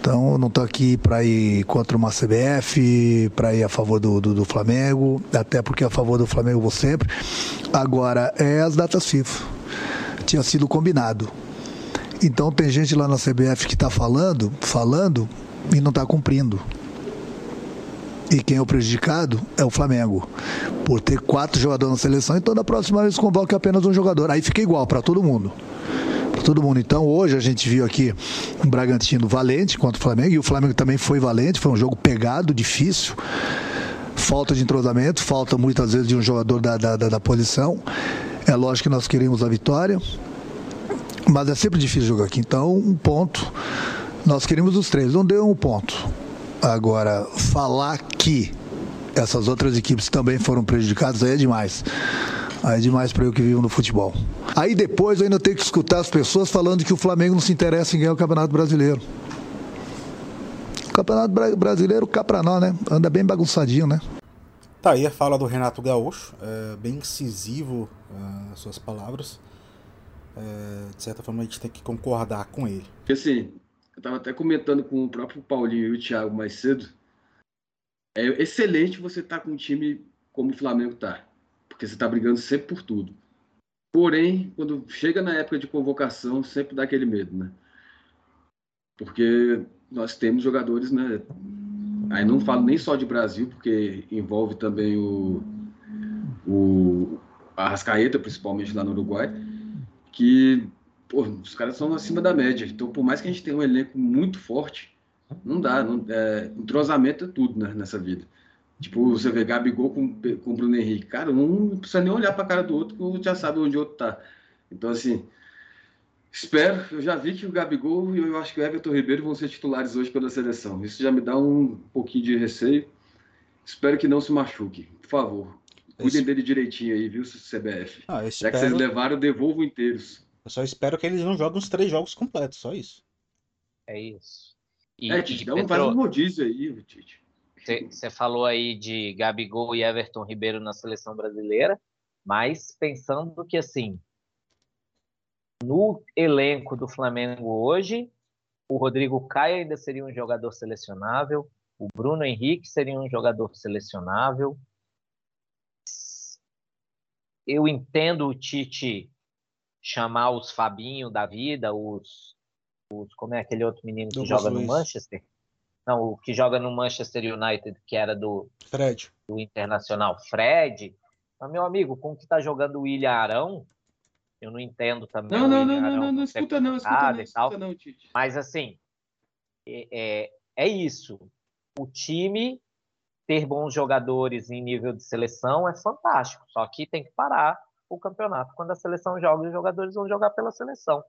Então, eu não estou aqui para ir contra uma CBF, para ir a favor do, do, do, Flamengo, até porque a favor do Flamengo vou sempre. Agora, é as datas FIFA. Tinha sido combinado. Então, tem gente lá na CBF que está falando, falando e não está cumprindo. E quem é o prejudicado é o Flamengo. Por ter quatro jogadores na seleção, então da próxima vez convoque apenas um jogador. Aí fica igual para todo mundo todo mundo. Então, hoje a gente viu aqui um Bragantino valente contra o Flamengo, e o Flamengo também foi valente, foi um jogo pegado, difícil. Falta de entrosamento, falta muitas vezes de um jogador da, da, da, posição. É lógico que nós queremos a vitória, mas é sempre difícil jogar aqui. Então, um ponto. Nós queríamos os três, não deu um ponto. Agora, falar que essas outras equipes também foram prejudicadas aí é demais. Aí é demais para eu que vivo no futebol. Aí depois eu ainda tenho que escutar as pessoas falando que o Flamengo não se interessa em ganhar o Campeonato Brasileiro. O Campeonato Brasileiro cá pra nós, né? Anda bem bagunçadinho, né? Tá aí a fala do Renato Gaúcho, é, bem incisivo uh, as suas palavras. É, de certa forma a gente tem que concordar com ele. Assim, eu tava até comentando com o próprio Paulinho e o Thiago mais cedo. É excelente você estar tá com um time como o Flamengo tá porque você está brigando sempre por tudo. Porém, quando chega na época de convocação, sempre dá aquele medo, né? Porque nós temos jogadores, né? Aí não falo nem só de Brasil, porque envolve também o, o Arrascaeta, principalmente lá no Uruguai, que pô, os caras são acima da média. Então, por mais que a gente tenha um elenco muito forte, não dá. Não, é, entrosamento é tudo né, nessa vida. Tipo, você vê Gabigol com, com Bruno Henrique. Cara, não precisa nem olhar para a cara do outro, que já sabe onde o outro tá. Então, assim, espero. Eu já vi que o Gabigol e eu acho que o Everton Ribeiro vão ser titulares hoje pela seleção. Isso já me dá um pouquinho de receio. Espero que não se machuque. Por favor, cuidem dele direitinho aí, viu, CBF? Ah, espero... Já que vocês levaram, devolvam inteiros. Eu só espero que eles não joguem os três jogos completos, só isso. É isso. E, é, Tite, dá um, faz um rodízio aí, Tite. Você falou aí de Gabigol e Everton Ribeiro na seleção brasileira, mas pensando que assim, no elenco do Flamengo hoje, o Rodrigo Caio ainda seria um jogador selecionável, o Bruno Henrique seria um jogador selecionável. Eu entendo o Tite chamar os Fabinho da vida, os, os como é aquele outro menino que joga no Manchester? Não, o que joga no Manchester United, que era do, Fred. do Internacional, Fred. Mas, meu amigo, com o que está jogando o William Arão, eu não entendo também. Não, não, não, não, não, não, escuta não, escuta não, escuta não, Tite. Mas, assim, é, é, é isso. O time ter bons jogadores em nível de seleção é fantástico, só que tem que parar o campeonato quando a seleção joga, os jogadores vão jogar pela seleção.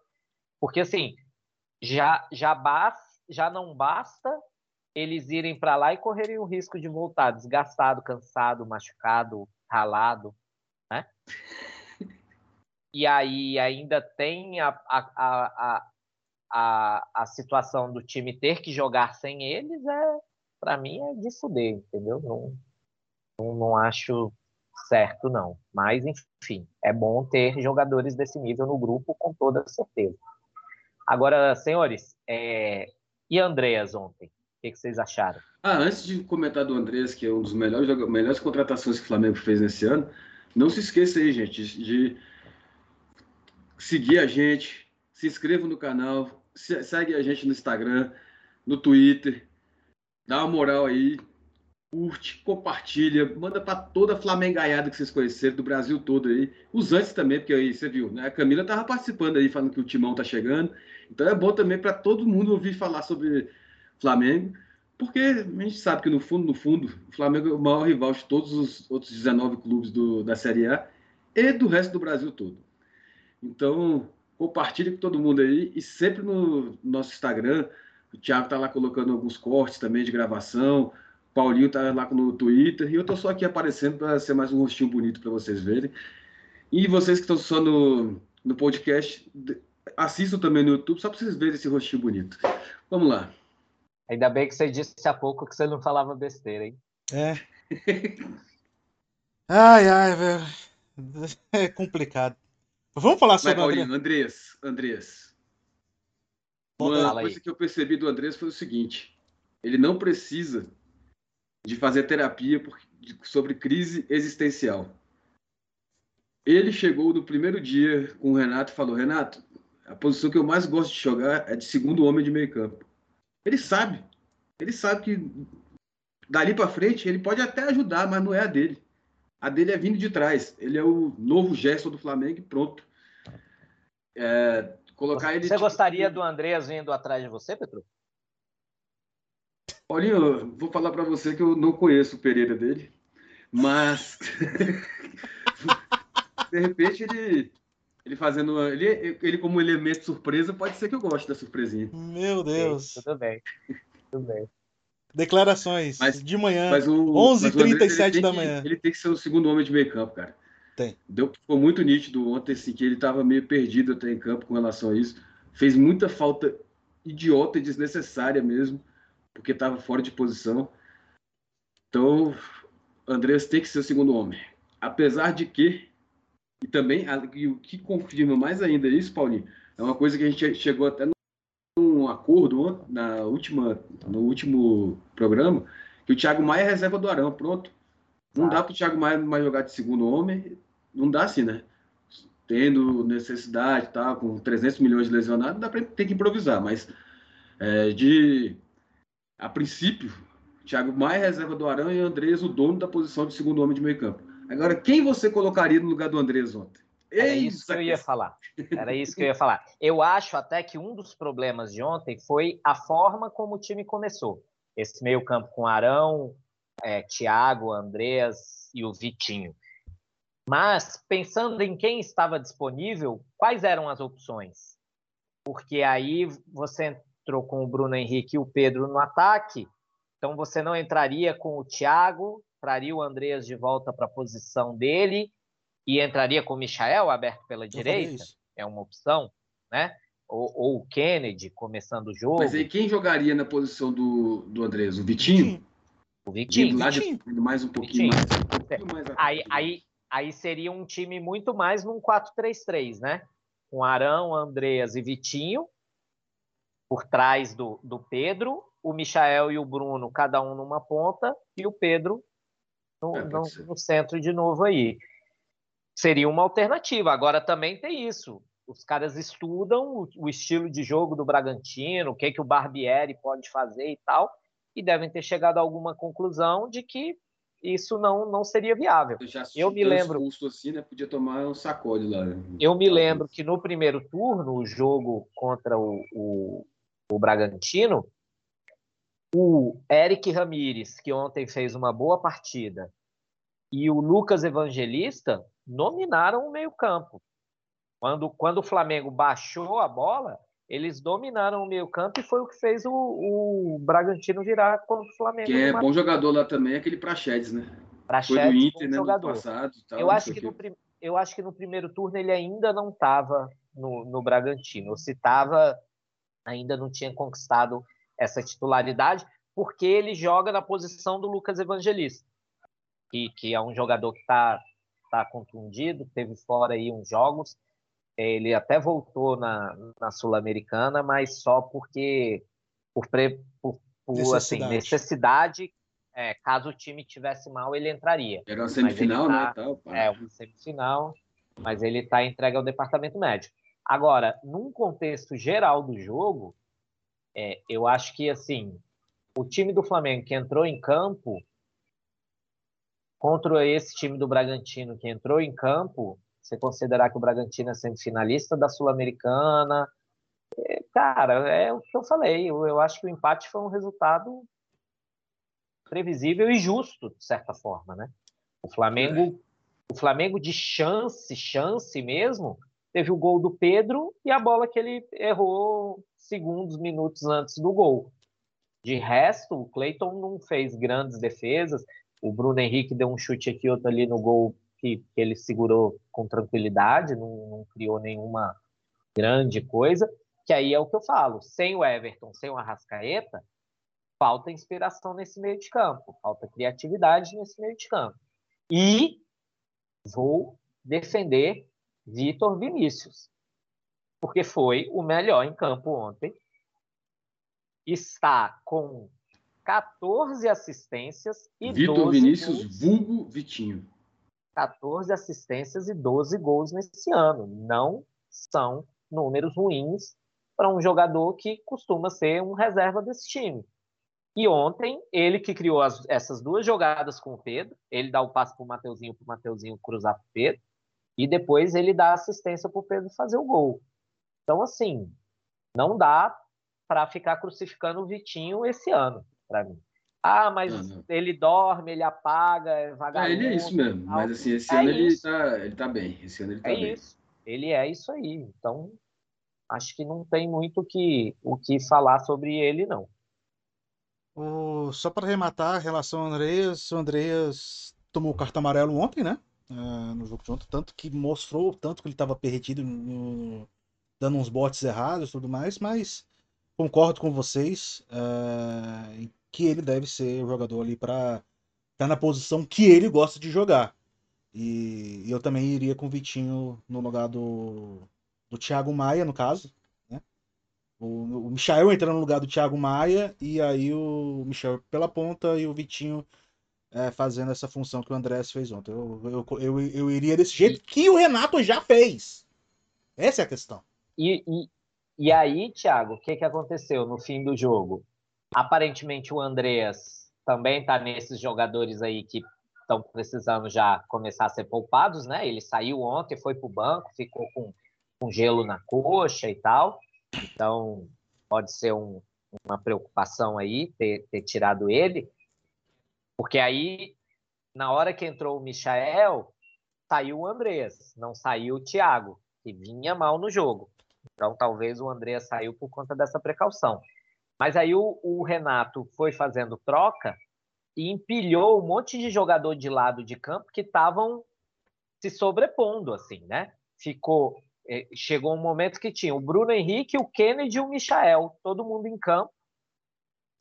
Porque, assim, já, já, já não basta eles irem para lá e correrem o risco de voltar desgastado, cansado, machucado, ralado, né? E aí ainda tem a, a, a, a, a situação do time ter que jogar sem eles, é para mim é de fuder, entendeu? Não, não, não acho certo, não. Mas, enfim, é bom ter jogadores desse nível no grupo, com toda certeza. Agora, senhores, é... e Andreas ontem? O que, vocês acharam? Ah, antes de comentar do Andreas, que é um dos melhores, melhores contratações que o Flamengo fez nesse ano, não se esqueça aí, gente, de seguir a gente, se inscreva no canal, segue a gente no Instagram, no Twitter, dá uma moral aí, curte, compartilha, manda para toda a Flamengaiada que vocês conheceram, do Brasil todo aí. Os antes também, porque aí você viu, né? A Camila tava participando aí, falando que o Timão tá chegando. Então é bom também para todo mundo ouvir falar sobre Flamengo, porque a gente sabe que no fundo, no fundo, o Flamengo é o maior rival de todos os outros 19 clubes do, da Série A e do resto do Brasil todo. Então, compartilhe com todo mundo aí e sempre no nosso Instagram, o Thiago tá lá colocando alguns cortes também de gravação, Paulinho tá lá no Twitter e eu tô só aqui aparecendo para ser mais um rostinho bonito para vocês verem. E vocês que estão só no, no podcast, assistam também no YouTube só para vocês verem esse rostinho bonito. Vamos lá. Ainda bem que você disse há pouco que você não falava besteira, hein? É. ai, ai, velho. É complicado. Vamos falar sobre Vai, Paulinho, Andrés. Andrés. Uma coisa que eu percebi do Andrés foi o seguinte: ele não precisa de fazer terapia por, de, sobre crise existencial. Ele chegou no primeiro dia com o Renato e falou: Renato, a posição que eu mais gosto de jogar é de segundo homem de meio campo. Ele sabe. Ele sabe que dali para frente ele pode até ajudar, mas não é a dele. A dele é vindo de trás. Ele é o novo gesto do Flamengo e pronto. É, colocar ele. Você gostaria do Andreas vindo atrás de você, Petro? Paulinho, vou falar para você que eu não conheço o Pereira dele, mas de repente ele ele fazendo ele, ele como elemento surpresa pode ser que eu goste da surpresinha. Meu Deus. Sim, tudo bem. Tudo bem. Declarações mas, de manhã, 11h37 da manhã. Que, ele tem que ser o segundo homem de meio campo, cara. Tem. Deu, ficou muito nítido ontem assim, que ele estava meio perdido até em campo com relação a isso. Fez muita falta idiota e desnecessária mesmo porque estava fora de posição. Então, Andrés tem que ser o segundo homem. Apesar de que, e também, e o que confirma mais ainda isso, Paulinho, é uma coisa que a gente chegou até num acordo na última, no último programa, que o Thiago Maia é reserva do Arão, pronto. Não ah. dá para o Thiago Maia mais jogar de segundo homem, não dá assim, né? Tendo necessidade, tá, com 300 milhões de lesionados, dá para ter que improvisar, mas é, de a princípio, Thiago Maia reserva do Arão e Andrés o dono da posição de segundo homem de meio campo. Agora, quem você colocaria no lugar do Andrés ontem? Era isso que eu ia falar. Era isso que eu ia falar. Eu acho até que um dos problemas de ontem foi a forma como o time começou. Esse meio campo com Arão, é, Thiago, Andreas e o Vitinho. Mas, pensando em quem estava disponível, quais eram as opções? Porque aí você entrou com o Bruno Henrique e o Pedro no ataque, então você não entraria com o Thiago, traria o Andreas de volta para a posição dele e entraria com o Michael aberto pela Eu direita, é uma opção, né? Ou, ou, o Kennedy começando o jogo. Mas aí quem jogaria na posição do, do Andreas? O Vitinho? O Vitinho. Lá de, mais um pouquinho mais. Um pouquinho mais aí, aí, aí seria um time muito mais num 4-3-3, né? Com Arão, Andreas e Vitinho por trás do, do Pedro, o Michael e o Bruno, cada um numa ponta, e o Pedro no, é, no, no centro de novo aí. Seria uma alternativa. Agora também tem isso. Os caras estudam o, o estilo de jogo do Bragantino, o que, que o Barbieri pode fazer e tal, e devem ter chegado a alguma conclusão de que isso não, não seria viável. Eu me lembro. Assim, né? Podia tomar um sacode lá. Né? Eu me lembro que no primeiro turno, o jogo contra o, o, o Bragantino, o Eric Ramires, que ontem fez uma boa partida, e o Lucas Evangelista dominaram o meio-campo. Quando, quando o Flamengo baixou a bola, eles dominaram o meio campo e foi o que fez o, o Bragantino virar contra o Flamengo. Que é bom jogador lá também, aquele Prachedes, né? Prachedes, foi do Inter, né, jogador. Passado, tal, eu, acho que no, eu acho que no primeiro turno ele ainda não estava no, no Bragantino. Se estava, ainda não tinha conquistado essa titularidade, porque ele joga na posição do Lucas Evangelista, que, que é um jogador que está tá contundido, teve fora aí uns jogos, ele até voltou na, na Sul-Americana, mas só porque por, por, por necessidade, assim, necessidade é, caso o time tivesse mal, ele entraria. Era uma semifinal, tá, né? Tal, é, uma semifinal, mas ele está entregue ao departamento médico. Agora, num contexto geral do jogo, é, eu acho que assim o time do Flamengo que entrou em campo contra esse time do Bragantino que entrou em campo, você considerar que o Bragantino é semifinalista da Sul-Americana, é, cara, é o que eu falei. Eu, eu acho que o empate foi um resultado previsível e justo, de certa forma, né? O Flamengo, o Flamengo de chance, chance mesmo, teve o gol do Pedro e a bola que ele errou segundos, minutos antes do gol. De resto, o Cleiton não fez grandes defesas. O Bruno Henrique deu um chute aqui outro ali no gol que, que ele segurou com tranquilidade, não, não, criou nenhuma grande coisa, que aí é o que eu falo, sem o Everton, sem o Arrascaeta, falta inspiração nesse meio de campo, falta criatividade nesse meio de campo. E vou defender Vitor Vinícius, porque foi o melhor em campo ontem, está com 14 assistências e Vitor 12 Vinícius, gols. vulgo Vitinho. 14 assistências e 12 gols nesse ano. Não são números ruins para um jogador que costuma ser um reserva desse time. E ontem, ele que criou as, essas duas jogadas com o Pedro, ele dá o passe para o Mateuzinho, para o Mateuzinho cruzar para o Pedro, e depois ele dá assistência para o Pedro fazer o gol. Então, assim, não dá para ficar crucificando o Vitinho esse ano, para mim. Ah, mas uhum. ele dorme, ele apaga, é vagabundo. Ah, ele é isso mesmo. Tal. Mas assim, esse é ano ele tá, ele tá bem. Esse ano ele tá é bem. Isso. Ele é isso aí. Então, acho que não tem muito que, o que falar sobre ele, não. O, só para arrematar a relação ao Andreas, o Andreas tomou o cartão amarelo ontem, né? Uh, no jogo de ontem, tanto que mostrou tanto que ele estava perdido, no, dando uns botes errados e tudo mais, mas concordo com vocês uh, que ele deve ser o jogador ali para estar tá na posição que ele gosta de jogar. E, e eu também iria com o Vitinho no lugar do, do Thiago Maia, no caso. Né? O, o Michael entrando no lugar do Thiago Maia, e aí o Michel pela ponta e o Vitinho é, fazendo essa função que o Andrés fez ontem. Eu, eu, eu, eu, iria desse jeito que o Renato já fez. Essa é a questão. E, e, e aí, Thiago, o que, que aconteceu no fim do jogo? Aparentemente o Andreas também está nesses jogadores aí que estão precisando já começar a ser poupados, né? Ele saiu ontem, foi para o banco, ficou com, com gelo na coxa e tal. Então pode ser um, uma preocupação aí ter, ter tirado ele, porque aí na hora que entrou o Michael, saiu o Andreas, não saiu o Thiago, que vinha mal no jogo. Então talvez o Andreas saiu por conta dessa precaução. Mas aí o, o, Renato foi fazendo troca e empilhou um monte de jogador de lado de campo que estavam se sobrepondo, assim, né? Ficou. Eh, chegou um momento que tinha o Bruno Henrique, o Kennedy e o Michael, todo mundo em campo.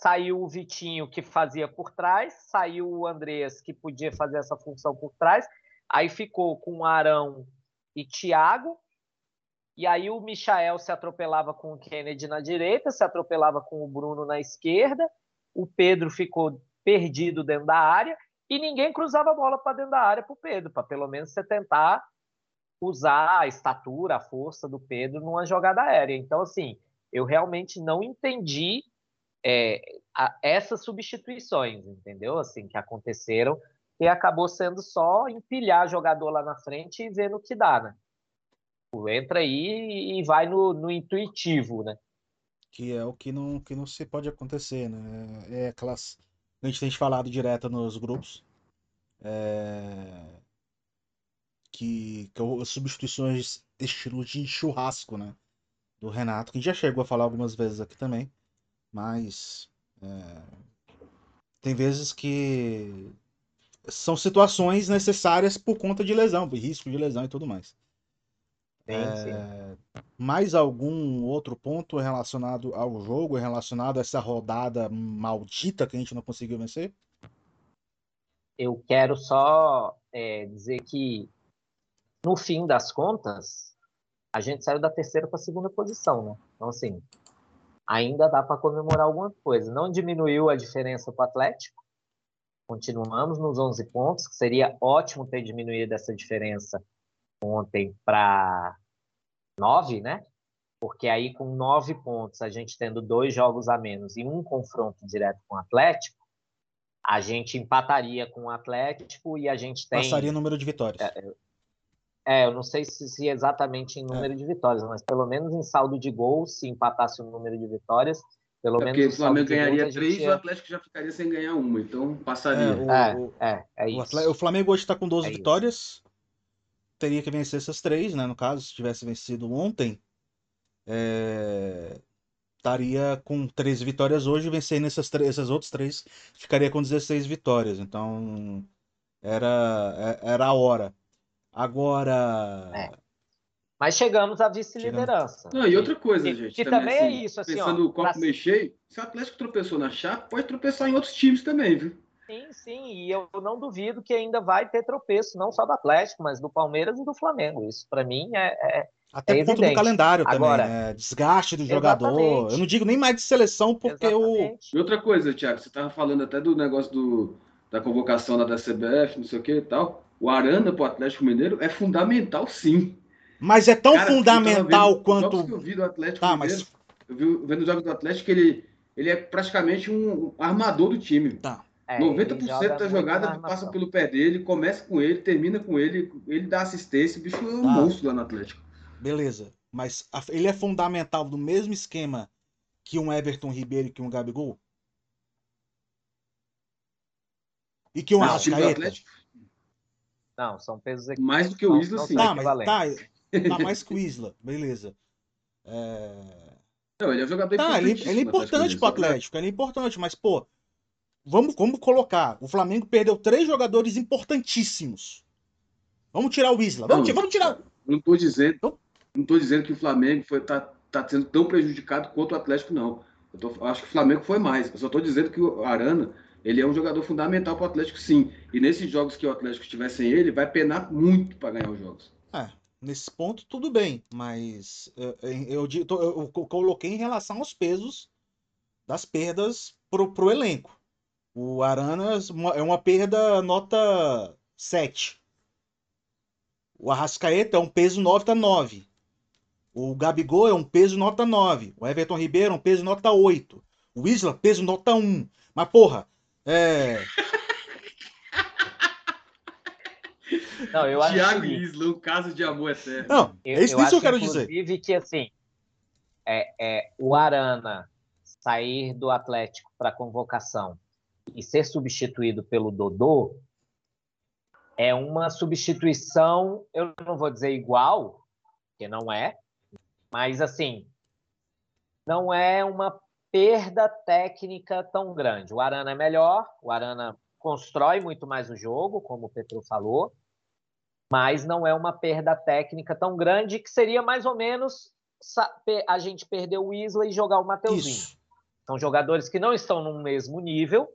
Saiu o Vitinho, que fazia por trás, saiu o Andreas, que podia fazer essa função por trás. Aí ficou com Arão e Thiago, e aí o Michael se atropelava com o Kennedy na direita, se atropelava com o Bruno na esquerda, o Pedro ficou perdido dentro da área e ninguém cruzava a bola para dentro da área para o Pedro, para pelo menos você tentar usar a estatura, a força do Pedro numa jogada aérea. Então, assim, eu realmente não entendi é, a, essas substituições, entendeu? Assim, que aconteceram e acabou sendo só empilhar jogador lá na frente e ver no que dá, né? Entra aí e vai no, no intuitivo, né? Que é o que não, que não se pode acontecer, né? É aquelas. A gente tem falado direto nos grupos. É... Que, que é substituições estilo de churrasco, né? do Renato, que já chegou a falar algumas vezes aqui também, mas é, tem vezes que são situações necessárias por conta de lesão, risco de lesão e tudo mais. Sim, é, sim. Mais algum outro ponto relacionado ao jogo, relacionado a essa rodada maldita que a gente não conseguiu vencer? Eu quero só é, dizer que, no fim das contas, a gente saiu da terceira para a segunda posição, né? Então, assim, ainda dá para comemorar alguma coisa. Não diminuiu a diferença para o Atlético, continuamos nos 11 pontos, que seria ótimo ter diminuído essa diferença ontem para 9, né? Porque aí com 9 pontos, a gente tendo dois jogos a menos e um confronto direto com o Atlético, a gente empataria com o Atlético e a gente tem. Passaria número de vitórias. É, é, eu não sei se, se exatamente em número é. de vitórias, mas pelo menos em saldo de gols, se empatasse o número de vitórias, pelo é menos. Porque o Flamengo ganharia três e o Atlético já ficaria sem ganhar uma, então passaria. É, o, é, é, isso. O, Flamengo hoje está com 12 é vitórias. Isso. Teria que vencer essas três, né? No caso, se tivesse vencido ontem, é... estaria com 13 vitórias hoje, vencendo essas, três, essas outras três, ficaria com 16 vitórias. Então, era, era a hora. Agora. É. Mas chegamos à vice-liderança. Não, e outra coisa, gente. Que também, também é assim, isso, assim. Pensando ó, o copo pra... cheio, se o Atlético tropeçou na chapa, pode tropeçar em outros times também, viu? Sim, sim, e eu não duvido que ainda vai ter tropeço, não só do Atlético, mas do Palmeiras e do Flamengo. Isso, para mim, é. é Até é por conta do calendário Agora, também, né? Desgaste do jogador. Eu não digo nem mais de seleção, porque exatamente. o. E outra coisa, Thiago, você estava falando até do negócio do, da convocação da CBF, não sei o que e tal o Arana para o Atlético Mineiro é fundamental, sim. Mas é tão Cara, fundamental vendo, quanto. que eu vi do Atlético tá, Mineiro, mas... eu vi vendo os jogos do Atlético que ele, ele é praticamente um armador do time. Tá. É, 90% joga da jogada passa pelo pé dele, começa com ele, termina com ele, ele dá assistência, o bicho é um tá. monstro lá no Atlético. Beleza, mas ele é fundamental do mesmo esquema que um Everton Ribeiro e que um Gabigol? E que um Arrascaeta? Não, são pesos Mais do que o Isla, sim. Tá, mas, tá, tá, mais que o Isla, beleza. É... Não, ele é um jogador tá, ele, ele é importante pro Atlético, ele é importante, mas, pô, vamos, vamos colocar. O Flamengo perdeu três jogadores importantíssimos. Vamos tirar o Isla. Vamos, não, vamos tirar. Não tô dizendo. Então... Não tô dizendo que o Flamengo foi, tá, tá sendo tão prejudicado quanto o Atlético, não. Eu tô, acho que o Flamengo foi mais. Eu só tô dizendo que o Arana ele é um jogador fundamental para o Atlético, sim. E nesses jogos que o Atlético estiver sem ele, vai penar muito para ganhar os jogos. É, nesse ponto tudo bem, mas eu, eu, eu, eu, coloquei em relação aos pesos das perdas pro, pro elenco. O Aranas é uma perda nota 7. O Arrascaeta é um peso nota 9. O Gabigol é um peso nota 9. O Everton Ribeiro é um peso nota 8. O Isla, peso nota 1. Mas, porra, é. Não, eu acho Thiago que... Isla, um caso de amor eterno. Não, eu, é isso, eu isso que eu quero dizer. Inclusive que, assim, é, é, o Arana sair do Atlético para convocação e ser substituído pelo Dodô é uma substituição, eu não vou dizer igual, que não é, mas, assim, não é uma perda técnica tão grande. O Arana é melhor, o Arana constrói muito mais o jogo, como o Petro falou, mas não é uma perda técnica tão grande que seria mais ou menos a gente perder o Isla e jogar o Mateuzinho. Isso. São jogadores que não estão no mesmo nível,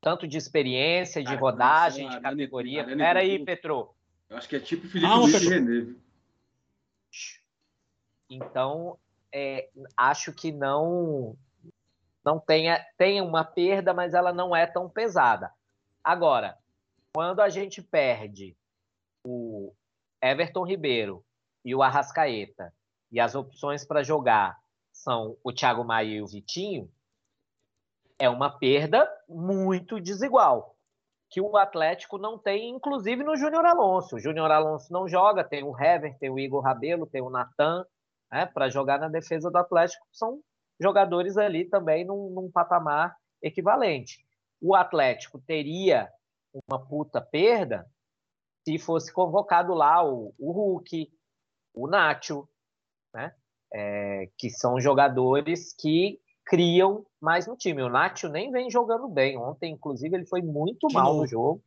tanto de experiência, de Cara, rodagem, de categoria. Pera aí, Petro. Eu acho que é tipo Felipe ah, Luiz e René. Então, é, acho que não não tenha tem uma perda, mas ela não é tão pesada. Agora, quando a gente perde o Everton Ribeiro e o Arrascaeta e as opções para jogar são o Thiago Maia e o Vitinho, é uma perda muito desigual que o Atlético não tem, inclusive no Júnior Alonso. O Júnior Alonso não joga, tem o Hever, tem o Igor Rabelo, tem o Natan, né, para jogar na defesa do Atlético. São jogadores ali também num, num patamar equivalente. O Atlético teria uma puta perda se fosse convocado lá o, o Hulk, o Nacho, né? é, que são jogadores que criam mais no time. O Nacho nem vem jogando bem. Ontem, inclusive, ele foi muito De mal novo. no jogo.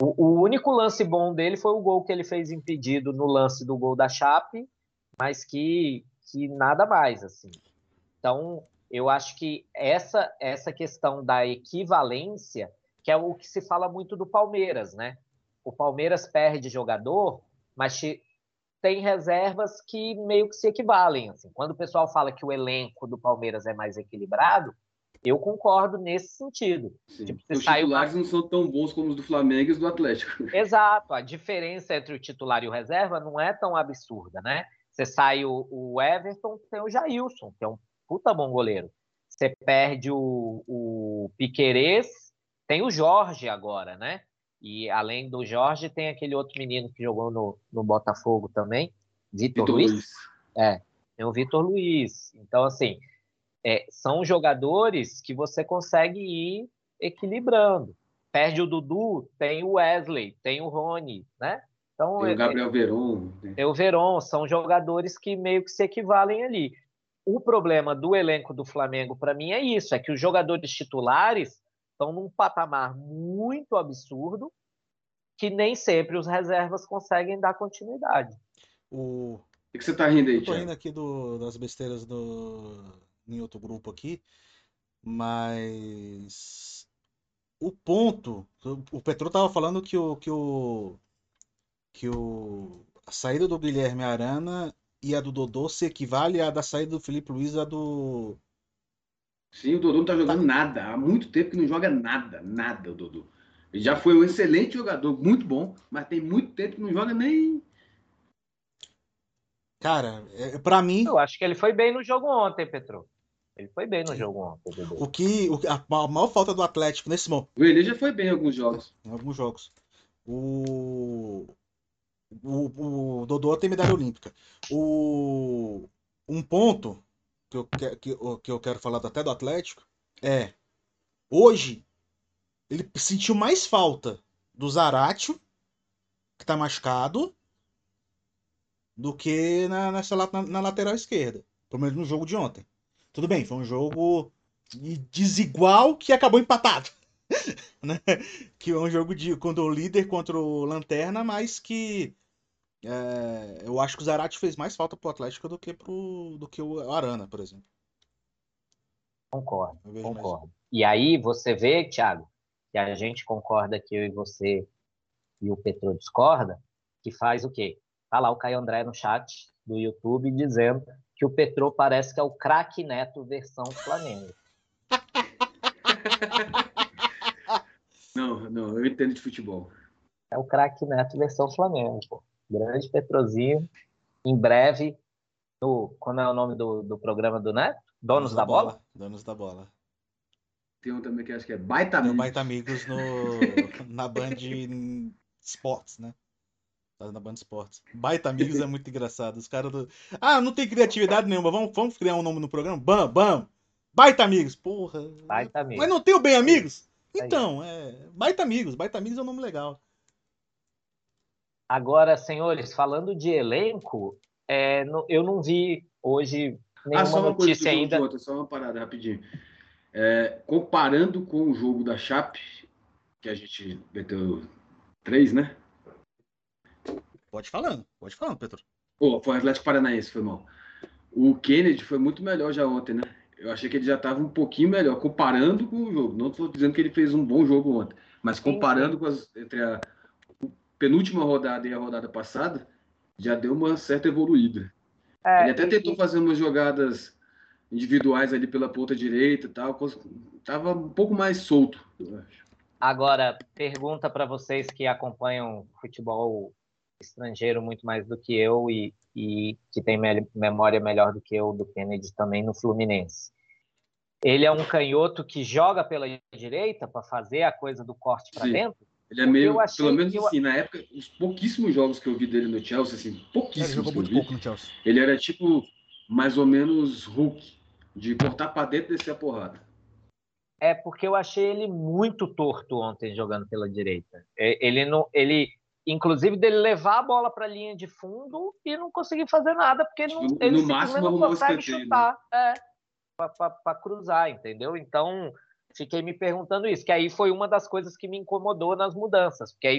O, o, único lance bom dele foi o gol que ele fez impedido no lance do gol da Chape, mas que, que nada mais, assim. Então, eu acho que essa, essa questão da equivalência, que é o que se fala muito do Palmeiras, né? O Palmeiras perde jogador, mas tem reservas que meio que se equivalem. Assim. Quando o pessoal fala que o elenco do Palmeiras é mais equilibrado, eu concordo nesse sentido. Tipo, os titulares uma... não são tão bons como os do Flamengo e os do Atlético. Exato. A diferença entre o titular e o reserva não é tão absurda, né? Você sai o, o Everton, tem o Jailson, que é um puta bom goleiro. Você perde o, o Piquerez, tem o Jorge agora, né? E além do Jorge, tem aquele outro menino que jogou no, no Botafogo também, Vitor, Vitor Luiz. Luiz. É, tem o Vitor Luiz. Então, assim, é, são jogadores que você consegue ir equilibrando. Perde o Dudu, tem o Wesley, tem o Rony, né? Então, tem o é, Gabriel Veron. Né? Tem o Veron, são jogadores que meio que se equivalem ali. O problema do elenco do Flamengo, para mim, é isso: é que os jogadores titulares estão num patamar muito absurdo que nem sempre os reservas conseguem dar continuidade. O, o que, você está rindo aí, Estou rindo aqui do, das besteiras do, em outro grupo aqui, mas o ponto, o Petro estava falando que o que o que o a saída do Guilherme Arana e a do Dodô se equivale à da saída do Felipe Luiz a do Sim, o Dodô não tá jogando tá. nada. Há muito tempo que não joga nada, nada o Dodô. Ele já foi um excelente jogador, muito bom, mas tem muito tempo que não joga nem. Cara, é, para mim. Eu acho que ele foi bem no jogo ontem, Petro. Ele foi bem no jogo ontem. Dodô. O que. O, a, a maior falta do Atlético nesse momento. O Ele já foi bem em alguns jogos. Em alguns jogos. O. O, o Dodô tem medalha olímpica. O, um ponto que eu, que, que eu quero falar até do Atlético é hoje ele sentiu mais falta do Zaratio, que tá machucado, do que na, nessa, na, na lateral esquerda. Pelo menos no jogo de ontem. Tudo bem, foi um jogo desigual que acabou empatado. né? Que é um jogo de quando o líder contra o Lanterna, mas que é, eu acho que o Zarate fez mais falta pro Atlético do que, pro, do que o Arana, por exemplo. Concordo, concordo. Mais... E aí você vê, Thiago, que a gente concorda que eu e você e o Petro discorda, que faz o quê? Tá lá o Caio André no chat do YouTube dizendo que o Petro parece que é o craque Neto versão Flamengo. Não, não, eu entendo de futebol. É o craque Neto versão Flamengo, pô. Grande Petrozinho. Em breve, no, como é o nome do, do programa do Neto? Donos, Donos da, da bola? bola? Donos da Bola. Tem um também que acho que é Baita Amigos. Baita Amigos no, na Band Sports, né? Tá na Band Sports. Baita Amigos é muito engraçado. Os caras do... Ah, não tem criatividade nenhuma. Vamos, vamos criar um nome no programa? Bam, bam. Baita Amigos. Porra. Baita Amigos. Mas não tem o Bem Amigos? Então, é. Baita Amigos. Baita Amigos é um nome legal. Agora, senhores, falando de elenco, é, eu não vi hoje nenhuma ah, só uma notícia coisa ainda. Outra, só uma parada rapidinho. É, comparando com o jogo da Chape, que a gente meteu três, né? Pode falando, pode falando, Pedro. Pô, foi o Atlético Paranaense, foi mal. O Kennedy foi muito melhor já ontem, né? Eu achei que ele já estava um pouquinho melhor, comparando com o jogo. Não estou dizendo que ele fez um bom jogo ontem, mas comparando sim, com as, entre a penúltima rodada e a rodada passada, já deu uma certa evoluída. É, ele até e, tentou fazer umas jogadas individuais ali pela ponta direita e tal, tava um pouco mais solto, eu acho. Agora, pergunta para vocês que acompanham futebol estrangeiro muito mais do que eu e, e que tem memória melhor do que eu do Kennedy também no Fluminense. Ele é um canhoto que joga pela direita para fazer a coisa do corte para dentro? Ele é meio, pelo menos eu... assim, na época, os pouquíssimos jogos que eu vi dele no Chelsea, assim, pouquíssimos. Ele jogou muito pouco no Chelsea. Ele era tipo, mais ou menos Hulk, de cortar para dentro e descer a porrada. É porque eu achei ele muito torto ontem jogando pela direita. Ele não, ele inclusive dele levar a bola para a linha de fundo e não conseguir fazer nada, porque ele, não, No- ele no máximo, não consegue escanteio, chutar é, para cruzar, entendeu? Então, fiquei me perguntando isso, que aí foi uma das coisas que me incomodou nas mudanças, porque aí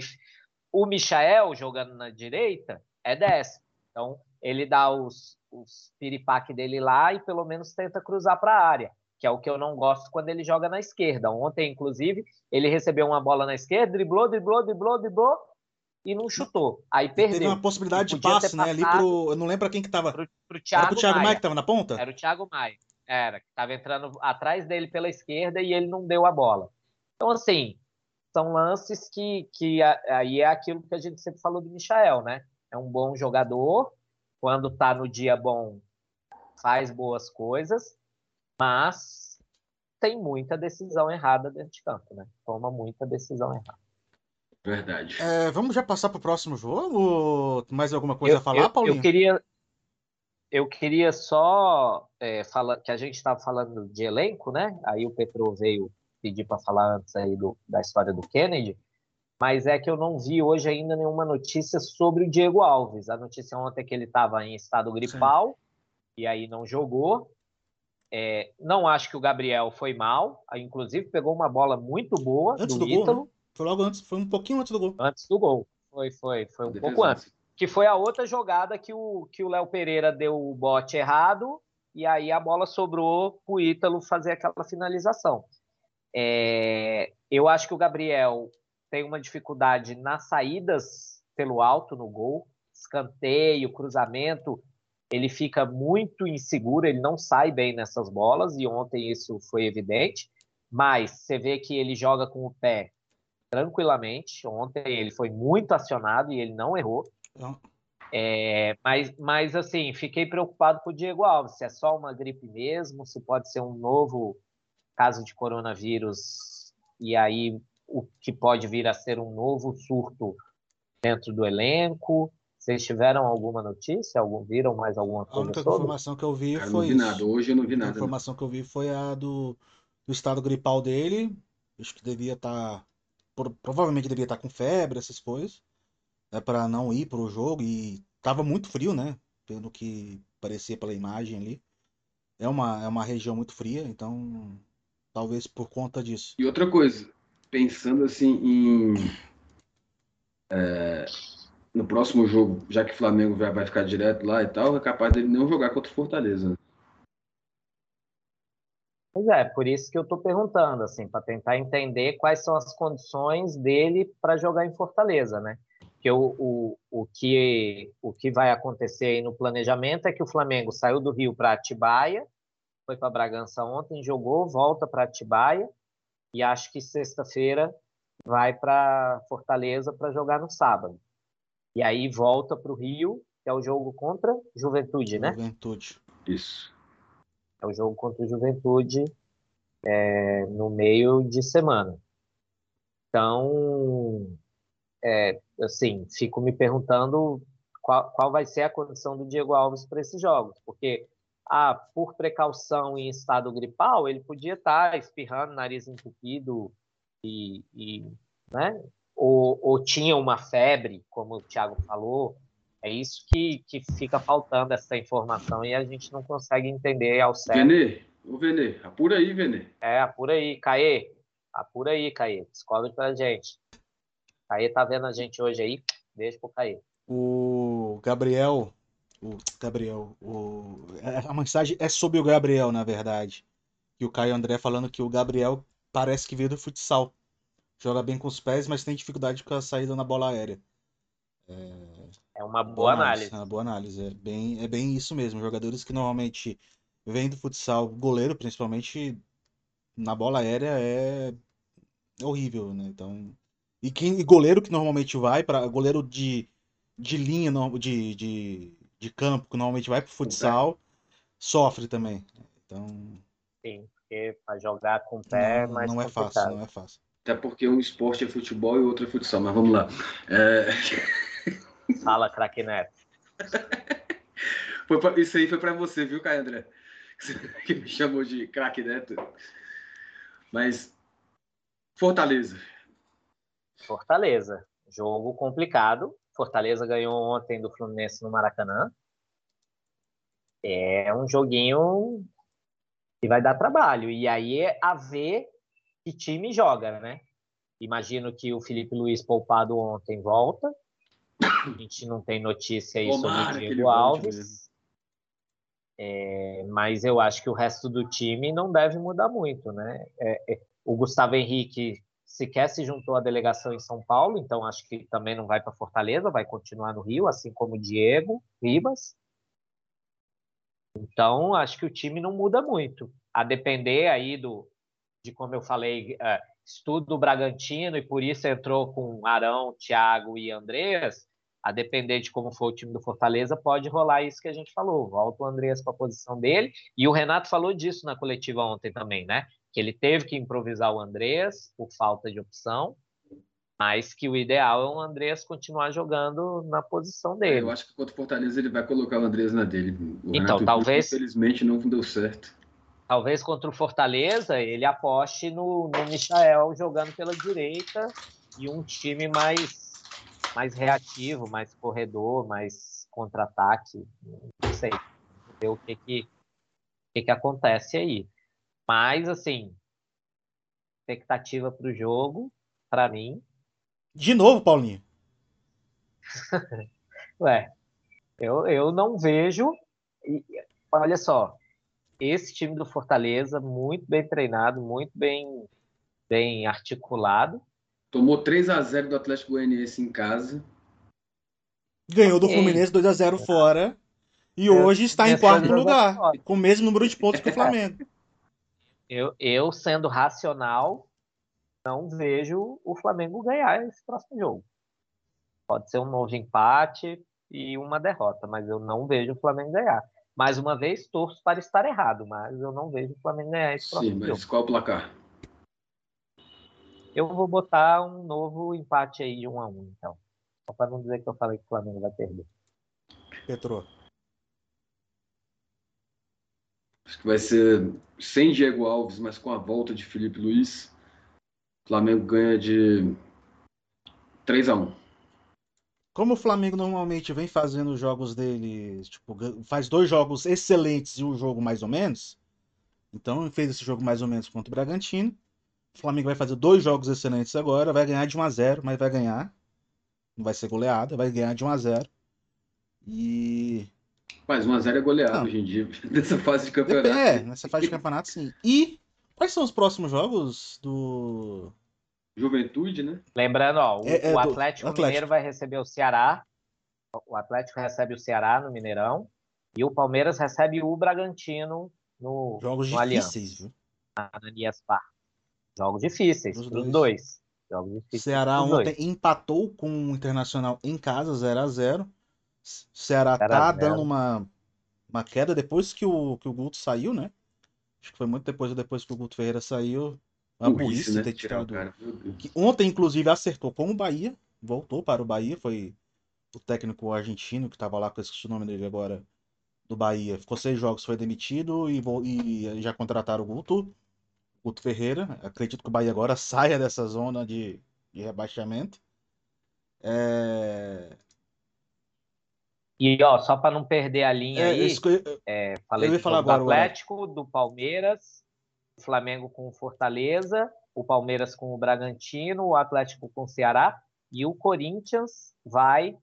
o Michael jogando na direita é 10. Então, ele dá os, os piripaque dele lá e pelo menos tenta cruzar para a área, que é o que eu não gosto quando ele joga na esquerda. Ontem, inclusive, ele recebeu uma bola na esquerda, driblou, driblou, driblou, driblou e não chutou. Aí Teve perdeu. uma possibilidade de passe, né? Ali pro. Eu não lembro quem que tava. Pro, pro Era Thiago, pro Thiago Maia Maia. que tava na ponta? Era o Thiago Maia. Era, que estava entrando atrás dele pela esquerda e ele não deu a bola. Então, assim, são lances que, que aí é aquilo que a gente sempre falou do Michael, né? É um bom jogador, quando tá no dia bom, faz boas coisas, mas tem muita decisão errada dentro de campo, né? Toma muita decisão errada. Verdade. É, vamos já passar pro próximo jogo? Mais alguma coisa a falar, eu, Paulinho? Eu queria, eu queria só é, falar que a gente estava falando de elenco, né? Aí o Petro veio pedir para falar antes aí do, da história do Kennedy, mas é que eu não vi hoje ainda nenhuma notícia sobre o Diego Alves. A notícia ontem é que ele estava em estado gripal e aí não jogou. É, não acho que o Gabriel foi mal, inclusive pegou uma bola muito boa Antes do, do gol, Ítalo né? Foi logo antes, foi um pouquinho antes do gol. antes do gol. Foi, foi, foi um pouco antes que foi a outra jogada que o que o Léo Pereira deu o bote errado e aí a bola sobrou para o Ítalo fazer aquela finalização. É, eu acho que o Gabriel tem uma dificuldade nas saídas pelo alto no gol, escanteio, cruzamento, ele fica muito inseguro, ele não sai bem nessas bolas e ontem isso foi evidente. Mas você vê que ele joga com o pé tranquilamente. Ontem ele foi muito acionado e ele não errou. Então, É, mas, mas, assim, fiquei preocupado com o Diego Alves. Se é só uma gripe mesmo, se pode ser um novo caso de coronavírus e aí o que pode vir a ser um novo surto dentro do elenco. Vocês tiveram alguma notícia? Algum, viram mais alguma a coisa única sobre? informação que eu vi não foi vi isso. nada. Hoje eu não vi A nada. não. informação que eu vi foi a do, do estado gripal dele. Acho que devia estar. Provavelmente devia estar com febre, essas coisas. É para não ir pro jogo. E tava muito frio, né? Pelo que parecia pela imagem ali. É uma, é uma região muito fria, então. Talvez por conta disso. E outra coisa, pensando assim em. é, no próximo jogo, já que o Flamengo vai, vai ficar direto lá e tal, é capaz dele não jogar contra o Fortaleza. Pois é, por isso que eu estou perguntando, assim, para tentar entender quais são as condições dele para jogar em Fortaleza, né? Porque o, o, o, que, o que vai acontecer aí no planejamento é que o Flamengo saiu do Rio para Atibaia, foi para Bragança ontem, jogou, volta para Atibaia, e acho que sexta-feira vai para Fortaleza para jogar no sábado. E aí volta para o Rio, que é o jogo contra Juventude, né? Juventude. Isso. É o jogo contra o Juventude é, no meio de semana. Então, é, assim, fico me perguntando qual, qual vai ser a condição do Diego Alves para esses jogos, porque ah, por precaução em estado gripal, ele podia estar espirrando, nariz entupido e, e né? Ou, ou tinha uma febre, como o Thiago falou. É isso que, que fica faltando essa informação e a gente não consegue entender ao certo. Venê, ô Venê, apura aí, Venê. É, apura aí, Caê. Apura aí, Caê. Descobre pra gente. Caê tá vendo a gente hoje aí. Beijo pro Caê. O Gabriel. O Gabriel. O, a mensagem é sobre o Gabriel, na verdade. E o Caio André falando que o Gabriel parece que veio do futsal. Joga bem com os pés, mas tem dificuldade com a saída na bola aérea. É uma boa análise. É uma boa análise. É bem, é bem isso mesmo. Jogadores que normalmente vêm do futsal, goleiro principalmente, na bola aérea é horrível, né? Então. E, quem, e goleiro que normalmente vai para goleiro de, de linha, de, de, de campo, que normalmente vai pro futsal, sofre também. Então, Sim, porque pra jogar com o pé é não, mais não é fácil, não é fácil. Até porque um esporte é futebol e o outro é futsal, mas vamos lá. É, Fala, craque Neto. pra- isso aí foi pra você, viu, Caio André? Que me chamou de craque neto. Mas Fortaleza. Fortaleza. jogo complicado. Fortaleza ganhou ontem do Fluminense no Maracanã. É um joguinho que vai dar trabalho. E aí é a ver que time joga, né? Imagino que o Felipe Luiz poupado ontem volta. A gente não tem notícia aí sobre o Diego Alves. É, mas eu acho que o resto do time não deve mudar muito, né? É, é, o Gustavo Henrique sequer se juntou à delegação em São Paulo, então acho que também não vai para Fortaleza, vai continuar no Rio, assim como o Diego Ribas. Então acho que o time não muda muito, a depender aí do de como eu falei, é, estudo do Bragantino e por isso entrou com Arão, Thiago e Andreas a depender de como for o time do Fortaleza, pode rolar isso que a gente falou. Volta o Andreas para a posição dele. E o Renato falou disso na coletiva ontem também, né? Que ele teve que improvisar o Andreas por falta de opção, mas que o ideal é o Andreas continuar jogando na posição dele. Eu acho que contra o Fortaleza ele vai colocar o Andreas na dele. O então, Renato talvez. Infelizmente não deu certo. Talvez contra o Fortaleza ele aposte no, no Michael jogando pela direita e um time mais mais reativo, mais corredor, mais contra-ataque. Não sei. Ver o que que, que que acontece aí. Mas, assim, expectativa para o jogo, para mim. De novo, Paulinho? Ué, eu, eu não vejo. Olha só, esse time do Fortaleza, muito bem treinado, muito bem, bem articulado, Tomou 3 a 0 do Atlético Goianiense em casa. Ganhou do Fluminense 2 a 0 fora. E eu, hoje está em quarto lugar, com o mesmo número de pontos que o Flamengo. Eu, eu, sendo racional, não vejo o Flamengo ganhar esse próximo jogo. Pode ser um novo empate e uma derrota, mas eu não vejo o Flamengo ganhar. Mais uma vez, torço para estar errado, mas eu não vejo o Flamengo ganhar esse próximo Sim, mas jogo. qual o placar? Eu vou botar um novo empate aí de 1 um a 1 um, então. Só para não dizer que eu falei que o Flamengo vai perder. Petro. Acho que vai ser sem Diego Alves, mas com a volta de Felipe Luiz. O Flamengo ganha de 3 a 1 Como o Flamengo normalmente vem fazendo os jogos dele, tipo, faz dois jogos excelentes e um jogo mais ou menos. Então fez esse jogo mais ou menos contra o Bragantino. O Flamengo vai fazer dois jogos excelentes agora, vai ganhar de 1 a 0, mas vai ganhar. Não vai ser goleada, vai ganhar de 1 a 0. E mas 1 a 0 é goleado Não. hoje em dia, nessa fase de campeonato. É, nessa fase de campeonato sim. E quais são os próximos jogos do Juventude, né? Lembrando, ó, o, é, é o Atlético, Atlético Mineiro vai receber o Ceará. O Atlético recebe o Ceará no Mineirão e o Palmeiras recebe o Bragantino no Jogos no difíceis, viu? Na Anias Park. Jogos difíceis, os dois. dois. Jogos difíceis. Ceará ontem dois. empatou com o Internacional em casa, 0 a 0 Ceará 0 tá 0. dando uma, uma queda depois que o, que o Guto saiu, né? Acho que foi muito depois depois que o Guto Ferreira saiu. A burrice né? ter tirado. Que ontem, inclusive, acertou com o Bahia. Voltou para o Bahia. Foi o técnico argentino que estava lá, com esse nome dele agora, do Bahia. Ficou seis jogos, foi demitido e, e já contrataram o Guto. Guto Ferreira. Acredito que o Bahia agora saia dessa zona de, de rebaixamento. É... E ó, só para não perder a linha é, aí, eu, é, falei falar agora, do Atlético, agora. do Palmeiras, o Flamengo com o Fortaleza, o Palmeiras com o Bragantino, o Atlético com o Ceará e o Corinthians vai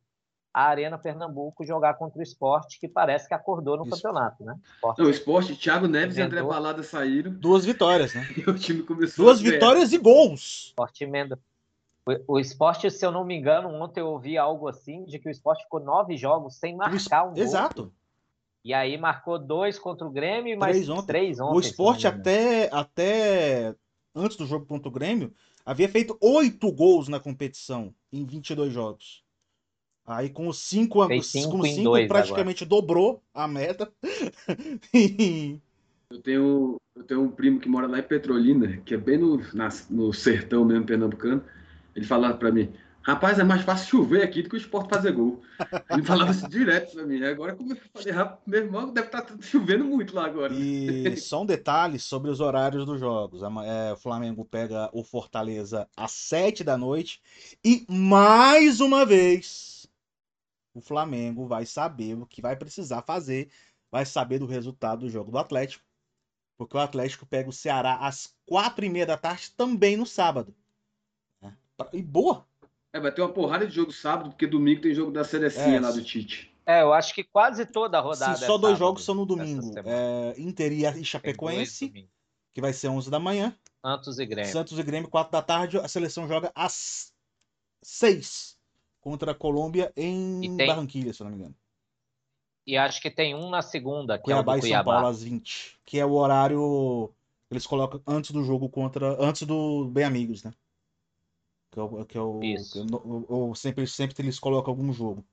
a Arena Pernambuco jogar contra o esporte, que parece que acordou no Isso. campeonato, né? Esporte. Não, o esporte, Thiago Neves e André Balada saíram. Duas vitórias, né? E o time começou Duas vitórias e gols. Esporte emenda. O, o esporte, se eu não me engano, ontem eu ouvi algo assim, de que o esporte ficou nove jogos sem marcar um gol. Exato. E aí marcou dois contra o Grêmio e mais três ontem. Três ontem o esporte até, até antes do jogo contra o Grêmio havia feito oito gols na competição em 22 jogos. Aí com os cinco, cinco, com cinco praticamente agora. dobrou a meta. eu, tenho, eu tenho um primo que mora lá em Petrolina, que é bem no, na, no sertão mesmo pernambucano. Ele falava para mim: Rapaz, é mais fácil chover aqui do que o esporte fazer gol. Ele falava isso direto pra mim. Agora, como eu falei, meu irmão, deve estar tá chovendo muito lá agora. E só um detalhe sobre os horários dos jogos. É, o Flamengo pega o Fortaleza às 7 da noite. E mais uma vez, o Flamengo vai saber o que vai precisar fazer. Vai saber do resultado do jogo do Atlético. Porque o Atlético pega o Ceará às 4 e meia da tarde, também no sábado. E boa, é, vai ter uma porrada de jogo sábado, porque domingo tem jogo da Selecinha é, lá do Tite. É, eu acho que quase toda a rodada. Sim, só é dois jogos são no domingo. É, Inter e Chapecoense, que vai ser 11 da manhã. Santos e Grêmio. Santos e Grêmio, 4 da tarde. A seleção joga às 6 contra a Colômbia em tem... Barranquilha, se não me engano. E acho que tem um na segunda, que Cuiabá é o do Cuiabá. e São Paulo às 20, que é o horário que eles colocam antes do jogo contra. Antes do Bem Amigos, né? que é o, que é o, que ou sempre, sempre eles colocam algum jogo.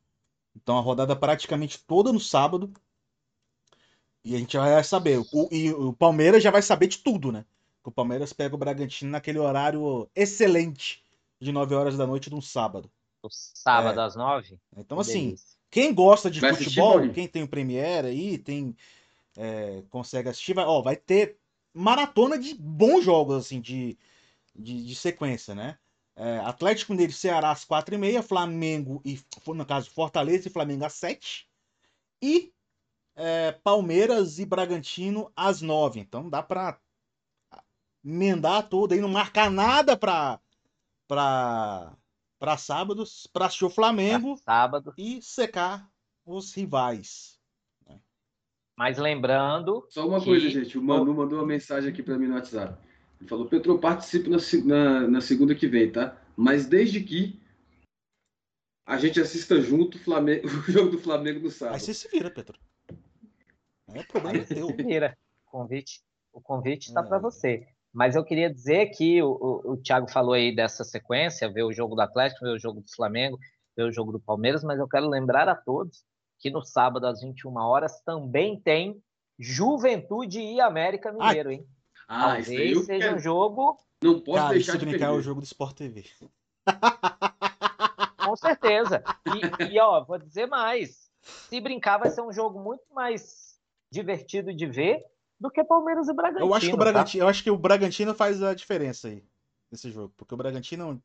Então a rodada praticamente toda no sábado. E a gente vai saber. O, e o Palmeiras já vai saber de tudo, né? o Palmeiras pega o Bragantino naquele horário excelente de 9 horas da noite de um sábado. Sábado é. às 9? Então, assim, Delícia. quem gosta de vai futebol, quem tem o Premiere aí, tem. É, consegue assistir, vai, ó, vai ter maratona de bons jogos, assim, de, de, de sequência, né? É, Atlético Mineiro Ceará às 4h30, Flamengo e, no caso, Fortaleza e Flamengo às 7 E é, Palmeiras e Bragantino às 9 Então dá pra emendar tudo aí, não marcar nada pra, pra, pra sábados, pra assistir o Flamengo sábado. e secar os rivais. Né? Mas lembrando. Só uma que... coisa, gente. O Manu mandou uma mensagem aqui para mim no WhatsApp. Ele falou, Petro, participe na, na, na, segunda que vem, tá? Mas desde que a gente assista junto Flamengo, o jogo do Flamengo no sábado. Aí você se vira, Petro. É problema Aí teu. Se vira. O convite, o convite está é. para você. Mas eu queria dizer que o, o, o Thiago falou aí dessa sequência, ver o jogo do Atlético, ver o jogo do Flamengo, ver o jogo do Palmeiras, mas eu quero lembrar a todos que no sábado às 21 horas também tem Juventude e América Mineiro, hein? Ah, Talvez isso aí seja quero... um jogo. Não pode Cara, deixar de brincar é o jogo do Sport TV. Com certeza. E, e, ó, vou dizer mais. Se brincar, vai ser um jogo muito mais divertido de ver do que Palmeiras e Bragantino. Eu acho que o Bragantino, tá? eu acho que o Bragantino faz a diferença aí nesse jogo, porque o Bragantino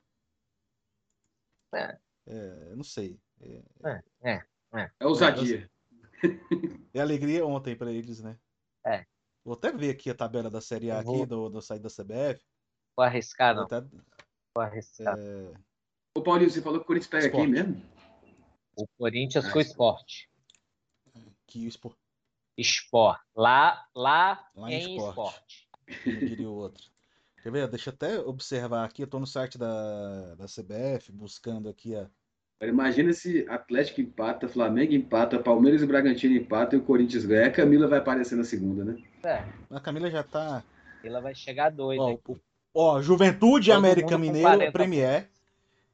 é, é não sei. É, é, é. É, é ousadia. É alegria ontem para eles, né? É. Vou até ver aqui a tabela da Série A aqui, do, do site da CBF. Vou arriscar, não. Até... Vou arriscar. É... Ô, Paulinho, você falou que o Corinthians pega aqui mesmo? O Corinthians ah, foi esporte. Que esporte? Sport. Lá, lá, lá em, esporte. esporte. Diria o outro. Quer ver? Deixa eu até observar aqui. Eu tô no site da, da CBF, buscando aqui a, Imagina se Atlético empata, Flamengo empata, Palmeiras e Bragantino empata e o Corinthians ganha. A Camila vai aparecer na segunda, né? É. A Camila já tá. Ela vai chegar doida. Ó, ó Juventude Todo América Mineiro, Premier.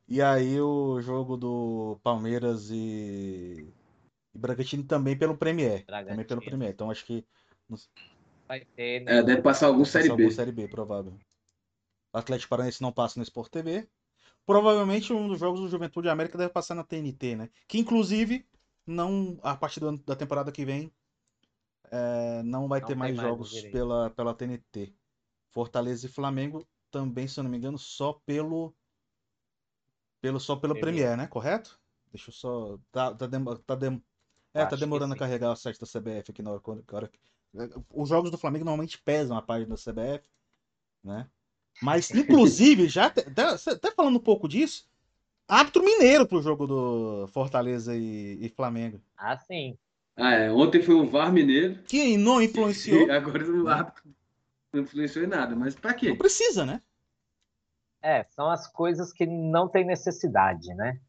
E aí o jogo do Palmeiras e, e Bragantino também pelo Premier. Bragantino. Também pelo Premier. Então acho que. Vai ter, né? É, deve passar algum Série B. Algum Série B, provável. O Atlético Paranaense não passa no Sport TV. Provavelmente um dos jogos do Juventude América deve passar na TNT, né? Que inclusive, não a partir da temporada que vem, é, não vai não ter mais, mais jogos pela, pela TNT. Fortaleza e Flamengo também, se eu não me engano, só pelo. pelo só pelo Premier, Premier né? Correto? Deixa eu só. Tá, tá, dem... tá, dem... é, tá demorando a carregar o site da CBF aqui na hora, na hora. Os jogos do Flamengo normalmente pesam a página da CBF, né? Mas, inclusive, já até, até falando um pouco disso, árbitro mineiro pro jogo do Fortaleza e, e, Flamengo. Ah, sim. Ah, é. Ontem foi o VAR mineiro. Que não influenciou. agora o árbitro não influenciou em nada. Mas pra quê? Não precisa, né? É, são as coisas que não tem necessidade, né?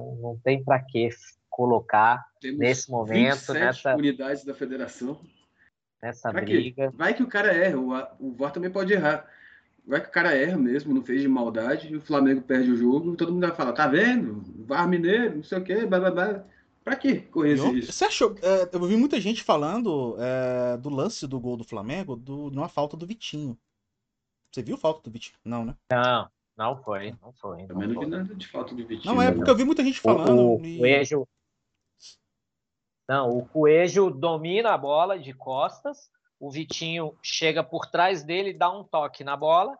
Não, não tem para que colocar Temos nesse momento nessa unidades da federação. Nessa pra briga. Quê? Vai que o cara erra, o, o VAR também pode errar vai que o cara erra mesmo, não fez de maldade, e o Flamengo perde o jogo, todo mundo vai falar, tá vendo? VAR Mineiro, não sei o quê, blá blá blá. Pra que correr esse risco? Você achou? É, eu vi muita gente falando é, do lance do gol do Flamengo, do, numa falta do Vitinho. Você viu falta do Vitinho? Não, né? Não. Não foi, não foi. Também não vi nada de falta de Vitinho. Não é, porque eu vi muita gente falando. O, o e- Coelho. Não, o Coelho domina a bola de costas. O Vitinho chega por trás dele, dá um toque na bola.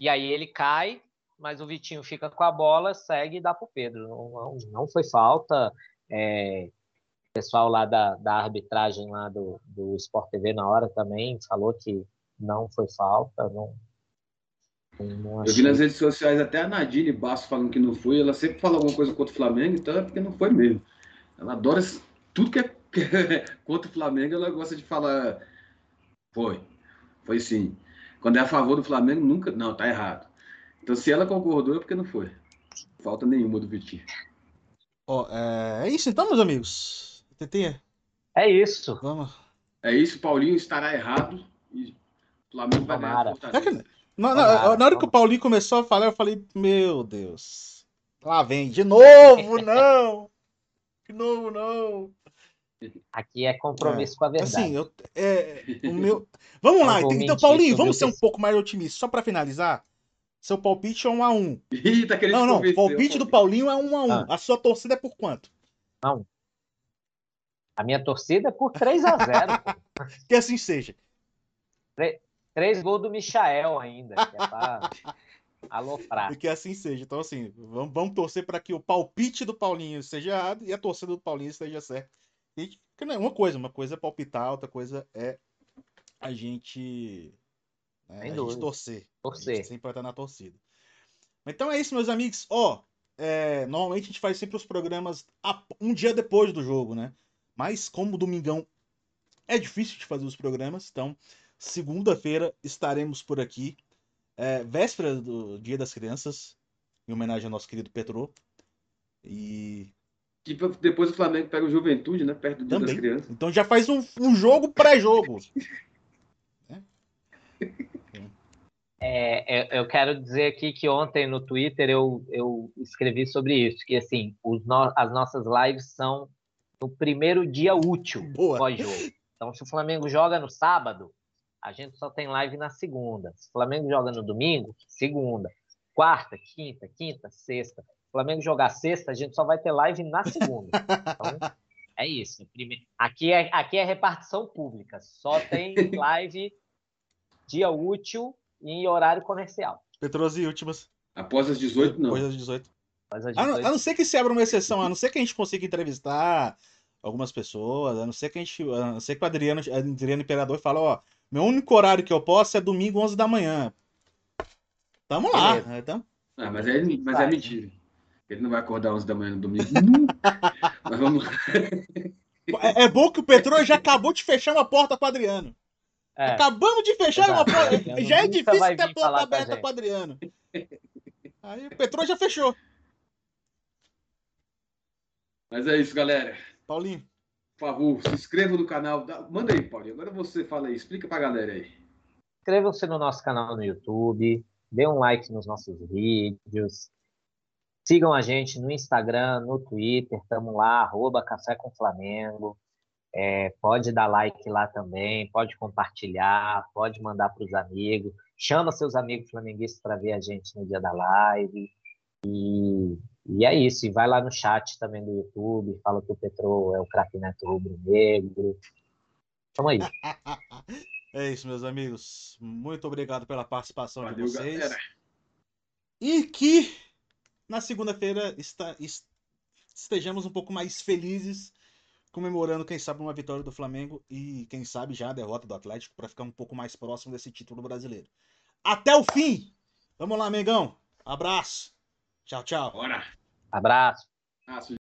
E aí ele cai, mas o Vitinho fica com a bola, segue e dá para o Pedro. Não, não, não foi falta. É, o pessoal lá da, da arbitragem lá do, do Sport TV na hora também falou que não foi falta. Não, não Eu vi nas redes sociais até a Nadine Basso falando que não foi. Ela sempre fala alguma coisa contra o Flamengo, então é porque não foi mesmo. Ela adora tudo que é, que é contra o Flamengo, ela gosta de falar. Foi. Foi sim. Quando é a favor do Flamengo, nunca. Não, tá errado. Então se ela concordou é porque não foi. Falta nenhuma do Vitinho. Ó, é... é isso então, meus amigos. TT, É isso. vamos. É isso, Paulinho estará errado e o Flamengo vai ganhar a Fortaleza. Na, Tomara, na- na hora que o Paulinho começou a falar, eu falei, meu Deus. Lá vem, de novo, não! De novo, não! Aqui é compromisso com a verdade. Assim, eu, é, o meu... Vamos lá, Não então, mentir Paulinho, vamos ser um que- pouco mais otimistas. Só pra finalizar, seu palpite é um a um. Ih, tá querendo Não, não, o convencer, palpite do Paulinho é um a um. Ah. A sua torcida é por quanto? A minha torcida é por 3 a 0 pô. Que assim seja. Três gols do Michael ainda, que é pra aloprar. E que assim seja. Então, assim, vamos, vamos torcer para que o palpite do Paulinho seja errado e a torcida do Paulinho esteja certa. E, que não é uma coisa, uma coisa é palpitar, outra coisa é a gente, né, a gente dúvida. torcer. A Torcer. gente sempre vai estar na torcida. Então é isso, meus amigos. Ó, é, normalmente a gente faz sempre os programas um dia depois do jogo, né? Mas como domingão é difícil de fazer os programas, então segunda-feira estaremos por aqui, é, véspera do Dia das Crianças, em homenagem ao nosso querido Petro. E Que depois o Flamengo pega o Juventude, né? Perto do Dia Também. das Crianças. então já faz um, um jogo pré-jogo. É, é, eu quero dizer aqui que ontem no Twitter eu, eu escrevi sobre isso, que assim, os no- as nossas lives são no primeiro dia útil pós-jogo. Então, se o Flamengo joga no sábado, a gente só tem live na segunda. Se o Flamengo joga no domingo, segunda. Quarta, quinta, quinta, sexta. Se o Flamengo jogar sexta, a gente só vai ter live na segunda. Então, é isso. Aqui é, aqui é repartição pública. Só tem live dia útil e em horário comercial. Petroso e últimas. Após as 18, não. Depois das 18. Mas a A não, a não ser que se abra uma exceção, a não ser que a gente consiga entrevistar algumas pessoas, a não ser que a gente. A não ser que o Adriano, Adriano Imperador fale, ó, meu único horário que eu posso é domingo 11 da manhã. Tamo lá. Beleza. Então, Ah, mas é, mas é mentira. Ele não vai acordar 11 da manhã no domingo. Mas vamos lá. é, é bom que o Petro já acabou de fechar uma porta com o Adriano. É, Acabamos de fechar uma Exato. porta. Adriano Já é difícil ter vir porta a aberta com o Adriano. Aí o Petro já fechou. Mas é isso, galera. Paulinho. Por favor, se inscreva no canal. Manda aí, Paulinho. Agora você fala aí. Explica pra galera aí. Inscrevam-se no nosso canal no YouTube, dê um like nos nossos vídeos, sigam a gente no Instagram, no Twitter, estamos lá, arroba Café com Flamengo. É, pode dar like lá também, pode compartilhar, pode mandar para os amigos. Chama seus amigos flamenguistas para ver a gente no dia da live. E, e é isso. E vai lá no chat também do YouTube, fala que o Petro é o craque neto rubro-negro. Tamo aí. É isso, meus amigos. Muito obrigado pela participação Valeu, de vocês. galera. E que na segunda-feira estejamos um pouco mais felizes, comemorando, quem sabe, uma vitória do Flamengo e, quem sabe, já a derrota do Atlético, para ficar um pouco mais próximo desse título brasileiro. Até o fim! Vamos lá, Mengão. Abraço. Tchau, tchau. Bora. Abraço. Ah,